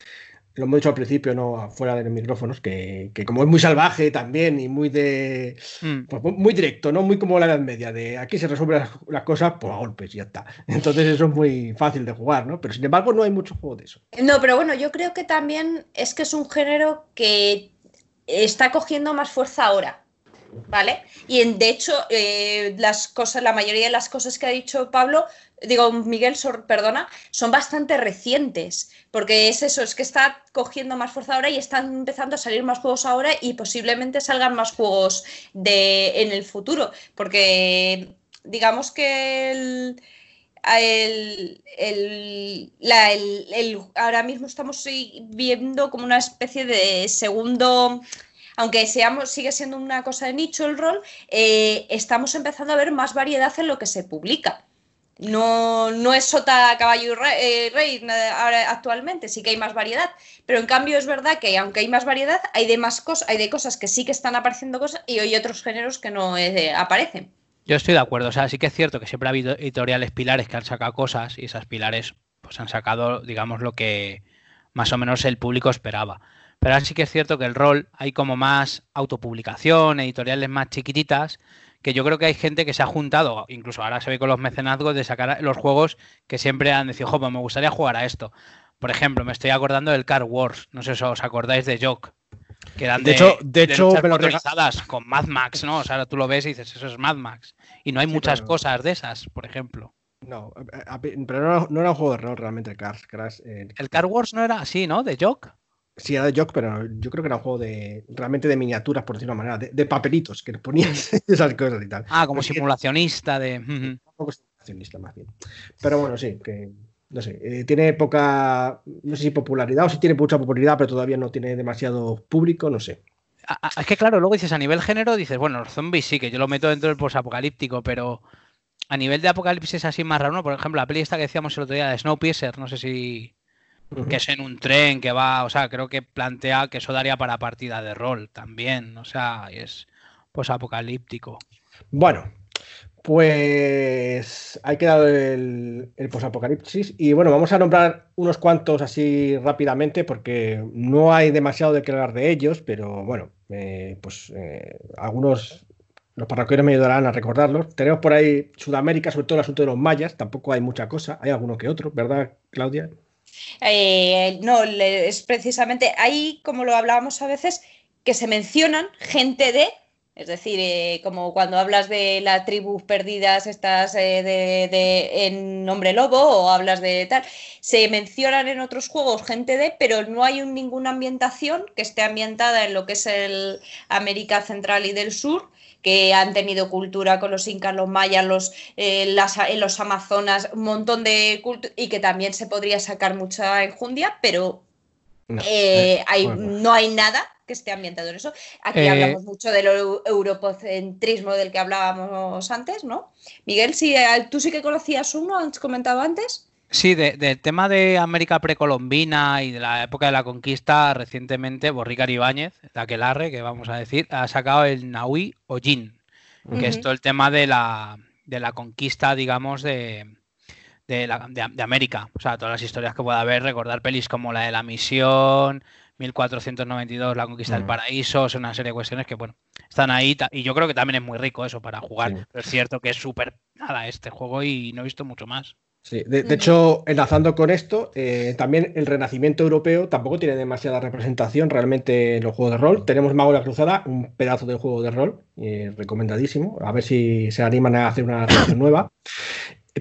lo hemos dicho al principio, no fuera de los micrófonos, que, como es muy salvaje también y muy de mm. pues, muy directo, ¿no? Muy como la Edad Media, de aquí se resuelven las, cosas pues a golpes y ya está. Entonces eso es muy fácil de jugar, ¿no? Pero sin embargo no hay mucho juego de eso. No, pero bueno, yo creo que también es que es un género que está cogiendo más fuerza ahora. ¿Vale? Y de hecho, eh, las cosas, la mayoría de las cosas que ha dicho Pablo, digo, Miguel, perdona, son bastante recientes, porque es eso, es que está cogiendo más fuerza ahora y están empezando a salir más juegos ahora y posiblemente salgan más juegos de, en el futuro, porque digamos que el, ahora mismo estamos viendo como una especie de segundo aunque seamos, sigue siendo una cosa de nicho el rol, eh, estamos empezando a ver más variedad en lo que se publica. No, no es sota, caballo y rey, eh, actualmente, sí que hay más variedad, pero en cambio es verdad que aunque hay más variedad, hay de más cosas, hay de cosas que sí que están apareciendo cosas y hay otros géneros que no eh, aparecen. Yo estoy de acuerdo, o sea, sí que es cierto que siempre ha habido editoriales pilares que han sacado cosas y esas pilares pues han sacado, digamos, lo que más o menos el público esperaba. Pero ahora sí que es cierto que el rol hay como más autopublicación, editoriales más chiquititas, que yo creo que hay gente que se ha juntado, incluso ahora se ve con los mecenazgos, de sacar los juegos que siempre han dicho, pues me gustaría jugar a esto. Por ejemplo, me estoy acordando del Car Wars, no sé si os acordáis de Jock. Que eran de, hecho, de, hecho con Mad Max, ¿no? O sea, tú lo ves y dices, eso es Mad Max. Y no hay muchas cosas de esas, por ejemplo. No, pero no, era un juego de rol realmente el Car, eh, el Car Wars no era así, ¿no? De Jock. Sí, era de Jock, pero yo creo que era un juego de realmente de miniaturas, por decirlo de una manera, de, papelitos que ponías esas cosas y tal. Ah, como simulacionista de. Un poco simulacionista más bien. Pero bueno, sí, que no sé, eh, tiene poca, no sé si popularidad o si tiene mucha popularidad, pero todavía no tiene demasiado público, no sé. Es que claro, luego dices a nivel género, dices, bueno, los zombies sí, que yo lo meto dentro del posapocalíptico, pero a nivel de apocalipsis así más raro, ¿no? Por ejemplo, la peli esta que decíamos el otro día de Snowpiercer, no sé si que es en un tren que va, o sea, creo que plantea que eso daría para partida de rol también, o sea, es pues apocalíptico. Bueno, pues hay que dar el, el posapocalipsis y bueno, vamos a nombrar unos cuantos así rápidamente porque no hay demasiado de que hablar de ellos, pero bueno, eh, pues eh, algunos los parroquianos me ayudarán a recordarlos. Tenemos por ahí Sudamérica, sobre todo el asunto de los mayas, tampoco hay mucha cosa, hay alguno que otro, ¿verdad, Claudia? Eh, no, es precisamente ahí, como lo hablábamos a veces, que se mencionan gente de, es decir, eh, como cuando hablas de la tribu perdidas, estas eh, de, en Nombre Lobo o hablas de tal, se mencionan en otros juegos gente de, pero no hay ninguna ambientación que esté ambientada en lo que es el América Central y del Sur que han tenido cultura con los incas, los mayas, los, eh, las, eh, los amazonas, un montón de cultura y que también se podría sacar mucha enjundia, pero no, eh, hay, no hay nada que esté ambientado en eso. Aquí hablamos mucho del europocentrismo del que hablábamos antes, ¿no? Miguel, si tú sí que conocías uno, has comentado antes. Sí, del tema de América precolombina y de la época de la conquista, recientemente Borricar Ibáñez, de Aquelarre, que vamos a decir, ha sacado el Nahui Ojin, que es todo el tema de la, de la conquista, digamos, de, de, la, de, América. O sea, todas las historias que pueda haber, recordar pelis como la de la misión, 1492, la conquista del paraíso, son una serie de cuestiones que, bueno, están ahí y yo creo que también es muy rico eso para jugar. Pero es cierto que es súper nada este juego y no he visto mucho más. Sí, de, hecho, enlazando con esto, eh, también el renacimiento europeo tampoco tiene demasiada representación realmente en los juegos de rol. Tenemos Mago de la Cruzada, un pedazo de juego de rol, eh, recomendadísimo. A ver si se animan a hacer una versión nueva.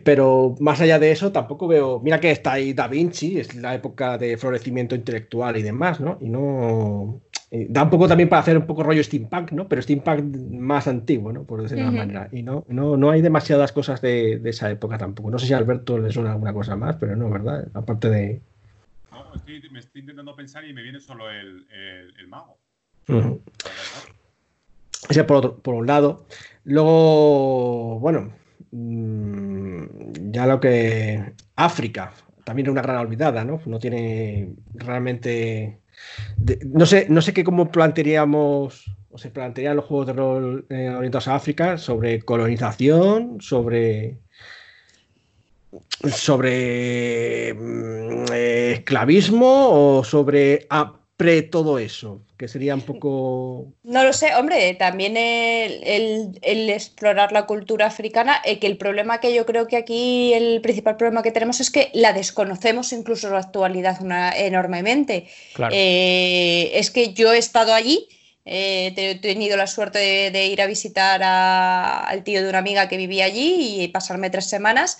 pero más allá de eso, tampoco veo. Mira que está ahí Da Vinci, es la época de florecimiento intelectual y demás, ¿no? Y no. Da un poco también para hacer un poco rollo steampunk, ¿no? Pero steampunk más antiguo, ¿no? Por decirlo de una manera. Y no, no, no hay demasiadas cosas de, esa época tampoco. No sé si a Alberto le suena alguna cosa más, pero no, ¿verdad? Aparte de. No, me estoy intentando pensar y me viene solo el, mago. Ese por, por un lado. Luego, bueno, Mm, ya lo que África también es una gran olvidada, ¿no? No tiene realmente no sé, no sé qué cómo plantearíamos o se plantearían los juegos de rol eh, orientados a África sobre colonización, sobre sobre mm, eh, esclavismo o sobre pre todo eso que sería un poco... No lo sé, hombre, también el, explorar la cultura africana, eh, que el problema que yo creo que aquí, el principal problema que tenemos es que la desconocemos incluso en la actualidad una, enormemente. Eh, es que yo he estado allí, eh, he tenido la suerte de, ir a visitar al tío de una amiga que vivía allí y pasarme tres semanas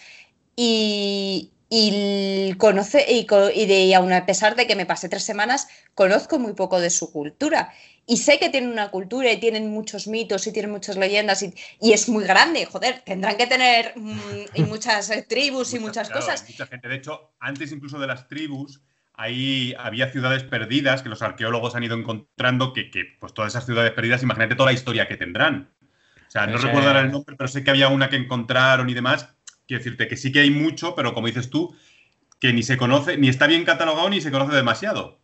y, y conoce y, de, aún a pesar de que me pasé tres semanas, conozco muy poco de su cultura. Y sé que tienen una cultura y tienen muchos mitos y tienen muchas leyendas y, es muy grande, joder, tendrán que tener mm, y muchas eh, tribus y muchas cosas. Mucha gente, de hecho, antes incluso de las tribus, ahí había ciudades perdidas que los arqueólogos han ido encontrando, que, pues todas esas ciudades perdidas, imagínate toda la historia que tendrán. O sea, no recuerdo el nombre, pero sé que había una que encontraron y demás, Quiero decirte que sí que hay mucho, pero como dices tú, que ni se conoce, ni está bien catalogado ni se conoce demasiado.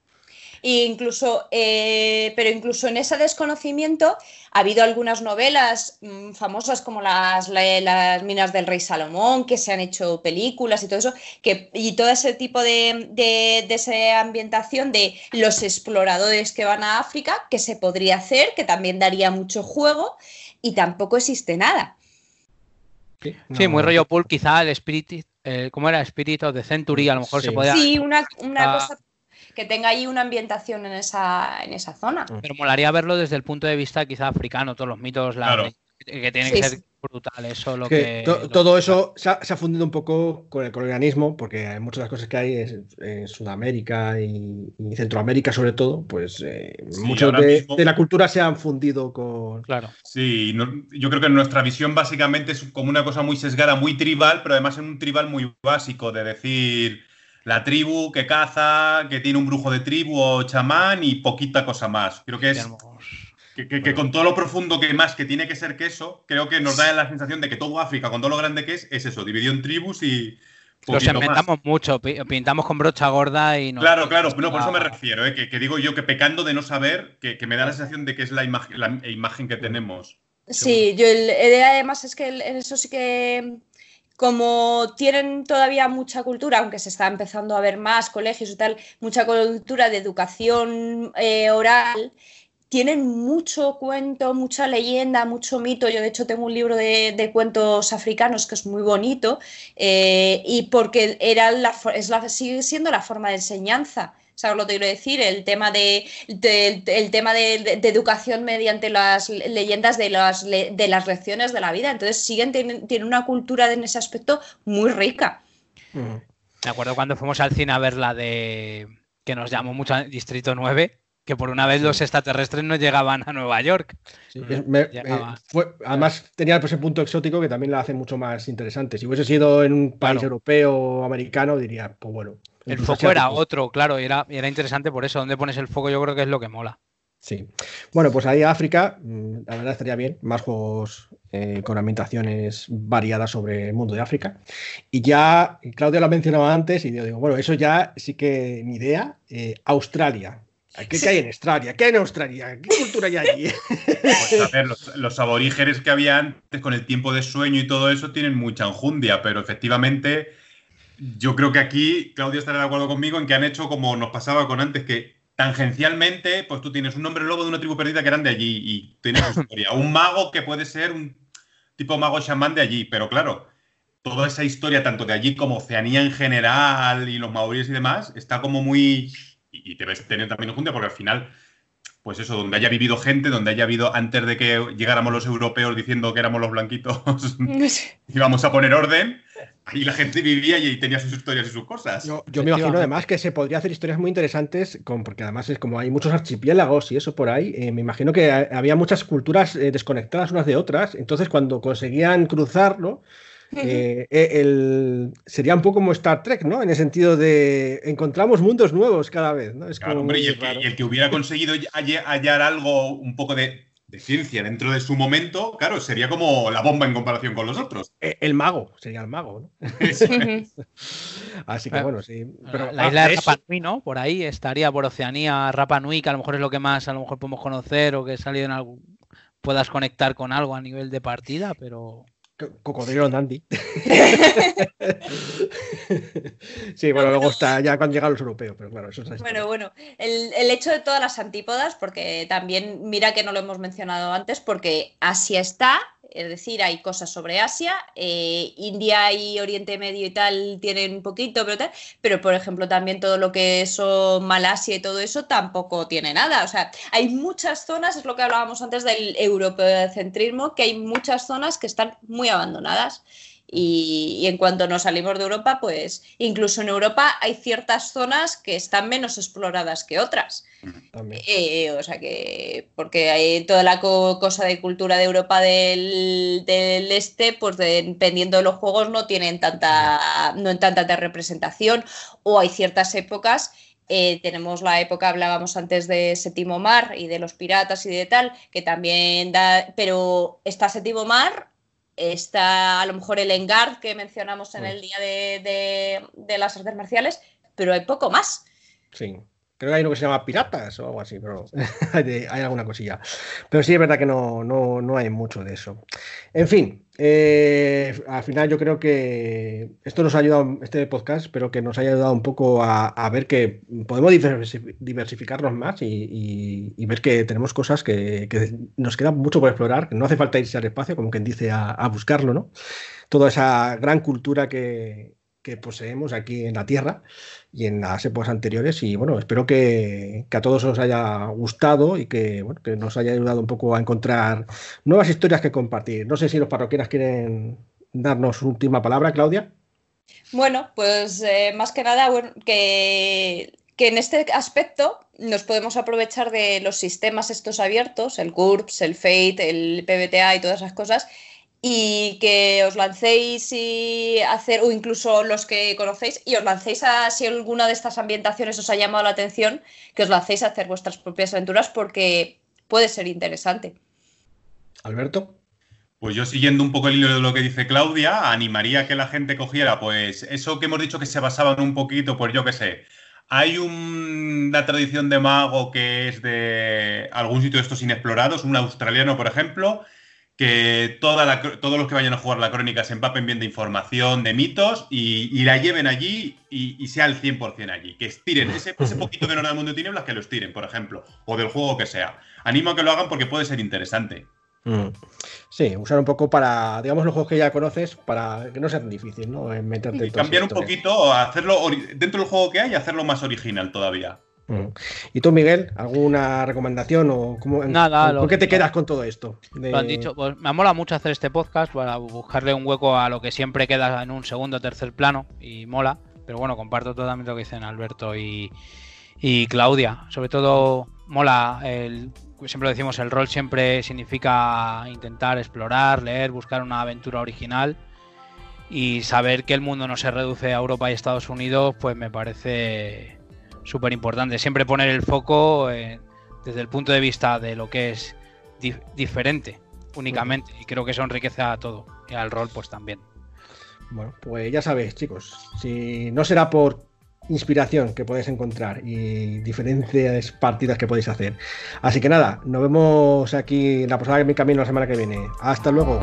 E incluso, eh, pero incluso en ese desconocimiento ha habido algunas novelas mm, famosas como las, las, Minas del Rey Salomón, que se han hecho películas y todo eso, que, y todo ese tipo de, de, de esa ambientación de los exploradores que van a África, que se podría hacer, que también daría mucho juego, y tampoco existe nada. Sí, muy rollo pool, quizá el Spirit, ¿cómo era? Spirit of the Century, a lo mejor se podía... Sí, una, cosa que tenga ahí una ambientación en esa, en esa zona. Pero molaría verlo desde el punto de vista quizá africano, todos los mitos, la, que tienen que ser brutal eso. Lo que, todo eso se ha, fundido un poco con el colonialismo, porque hay muchas de las cosas que hay en Sudamérica y, Centroamérica, sobre todo, pues eh, mucho de, la cultura se han fundido con. Claro. Sí, yo creo que nuestra visión básicamente es como una cosa muy sesgada, muy tribal, pero además en un tribal muy básico, de decir la tribu que caza, que tiene un brujo de tribu o chamán y poquita cosa más. Creo que es. Que, con todo lo profundo que más que tiene que ser que eso, creo que nos da la sensación de que todo África, con todo lo grande que es, es eso, dividido en tribus y. Los inventamos mucho, pintamos con brocha gorda y no. Claro, claro, no, por eso me refiero, ¿eh? que, digo yo que pecando de no saber, que, me da la sensación de que es la, imagen, la imagen que tenemos. Sí, yo el, además es que en eso sí que como tienen todavía mucha cultura, aunque se está empezando a ver más colegios y tal, mucha cultura de educación eh, oral, tienen mucho cuento, mucha leyenda, mucho mito. Yo de hecho tengo un libro de, cuentos africanos que es muy bonito eh, y porque era la, es la, sigue siendo la forma de enseñanza. ¿Sabes lo que quiero decir? El tema de, el tema de, educación mediante las leyendas de las, de las lecciones de la vida. Entonces siguen tienen, una cultura en ese aspecto muy rica. Me acuerdo cuando fuimos al cine a ver la de que nos llamó mucho Distrito 9 que por una vez los extraterrestres no llegaban a Nueva York. Eh, además tenía ese punto exótico que también la hace mucho más interesante. Si hubiese sido en un país europeo o americano, diría, pues bueno. El foco era otro, claro, y era, era interesante por eso. Donde pones el foco yo creo que es lo que mola. Sí. Bueno, pues ahí África, mm, la verdad estaría bien, más juegos eh, con ambientaciones variadas sobre el mundo de África. Y ya, Claudia lo ha mencionado antes, y yo digo, bueno, eso ya sí que mi idea. Eh, Australia, ¿Qué, hay en Australia? ¿Qué hay en Australia? ¿Qué cultura hay allí? Pues a ver, los, aborígenes que había antes con el tiempo de sueño y todo eso tienen mucha enjundia, pero efectivamente yo creo que aquí Claudia estará de acuerdo conmigo en que han hecho como nos pasaba con antes, que tangencialmente, pues tú tienes un nombre lobo de una tribu perdida que eran de allí y tienes su historia. Un mago que puede ser un tipo mago chamán de allí, pero claro, toda esa historia, tanto de allí como Oceanía en general y los maoríes y demás, está como muy y, te ves tener también junta porque al final pues eso, donde haya vivido gente, donde haya habido, antes de que llegáramos los europeos diciendo que éramos los blanquitos, íbamos a poner orden, y la gente vivía y tenía sus historias y sus cosas. Yo, me imagino además que se podría hacer historias muy interesantes, con, porque además es como hay muchos archipiélagos y eso por ahí, eh, me imagino que había muchas culturas eh, desconectadas unas de otras, entonces cuando conseguían cruzarlo, eh, eh, sería un poco como Star Trek, ¿no? En el sentido de encontramos mundos nuevos cada vez, ¿no? Es claro, hombre, y el, que, hubiera conseguido hallar algo un poco de, ciencia dentro de su momento, claro, sería como la bomba en comparación con los otros. Eh, el, mago, sería el mago, ¿no? Así que bueno, sí. Pero, la isla de Rapa Nui, ¿no? Por ahí estaría por Oceanía, Rapa Nui, que a lo mejor es lo que más a lo mejor podemos conocer o que ha salido en algo, puedas conectar con algo a nivel de partida, pero... Cocodrilo Dandy. sí, bueno, luego está ya cuando llegan los europeos, pero claro, eso es Bueno, bueno, el, el, hecho de todas las antípodas, porque también, mira que no lo hemos mencionado antes, porque Asia está, es decir, hay cosas sobre Asia, eh, India y Oriente Medio y tal tienen un poquito, pero tal, pero por ejemplo también todo lo que es Malasia y todo eso tampoco tiene nada. O sea, hay muchas zonas, es lo que hablábamos antes del europeocentrismo, que hay muchas zonas que están muy abandonadas. Y, en cuanto nos salimos de Europa, pues incluso en Europa hay ciertas zonas que están menos exploradas que otras. Eh, o sea que, porque hay toda la cosa de cultura de Europa del, este, pues dependiendo de los juegos no tienen tanta, no en tanta representación, o hay ciertas épocas eh, tenemos la época, hablábamos antes de Séptimo Mar y de los piratas y de tal, que también da, pero está Séptimo Mar Está a lo mejor el Engard que mencionamos en el día de, de, las artes marciales, pero hay poco más. Sí. Creo que hay uno que se llama Piratas o algo así, pero hay, alguna cosilla. Pero sí es verdad que no, no, no hay mucho de eso. En fin, eh, al final yo creo que esto nos ha ayudado, este podcast, pero que nos haya ayudado un poco a, ver que podemos diversificarnos más y, ver que tenemos cosas que, nos queda mucho por explorar, que no hace falta irse al espacio, como quien dice, a, a buscarlo, ¿no? Toda esa gran cultura que, que poseemos aquí en la Tierra y en las épocas anteriores. Y bueno, espero que, a todos os haya gustado y que, bueno, que nos haya ayudado un poco a encontrar nuevas historias que compartir. No sé si los parroquianos quieren darnos última palabra, Claudia. Bueno, pues eh, más que nada, que, que en este aspecto nos podemos aprovechar de los sistemas estos abiertos, el GURPS, el FATE, el PBTA y todas esas cosas, y que os lancéis y hacer, o incluso los que conocéis, y os lancéis a, si alguna de estas ambientaciones os ha llamado la atención, que os lancéis a hacer vuestras propias aventuras porque puede ser interesante. Alberto. Pues yo siguiendo un poco el hilo de lo que dice Claudia, animaría a que la gente cogiera, pues eso que hemos dicho que se basaban un poquito, pues yo qué sé. Hay una tradición de mago que es de algún sitio de estos inexplorados, un australiano, por ejemplo, que toda todos los que vayan a jugar la crónica se empapen bien de información, de mitos y, la lleven allí y, sea al 100% allí. Que estiren ese, ese poquito que no era del mundo de tinieblas, que lo estiren, por ejemplo, o del juego que sea. Animo a que lo hagan porque puede ser interesante. Mm. Sí, usar un poco para, digamos, los juegos que ya conoces para que no sea tan difícil, ¿no? Meterte y cambiar un poquito, hacerlo dentro del juego que hay, hacerlo más original todavía. ¿Y tú, Miguel, alguna recomendación o cómo, Nada, ¿por qué te quedas con todo esto? Lo han dicho, pues me mola mucho hacer este podcast para buscarle un hueco a lo que siempre queda en un segundo o tercer plano y mola, pero bueno, comparto totalmente lo que dicen Alberto y, Claudia. Sobre todo mola, el, siempre decimos, el rol siempre significa intentar explorar, leer, buscar una aventura original y saber que el mundo no se reduce a Europa y Estados Unidos, pues me parece súper importante. Siempre poner el foco eh, desde el punto de vista de lo que es diferente únicamente. Y creo que eso enriquece a todo. Y al rol, pues también. Bueno, pues ya sabéis, chicos. Si no será por inspiración que podéis encontrar y diferentes partidas que podéis hacer. Así que nada, nos vemos aquí en la posada de mi camino la semana que viene. Hasta luego.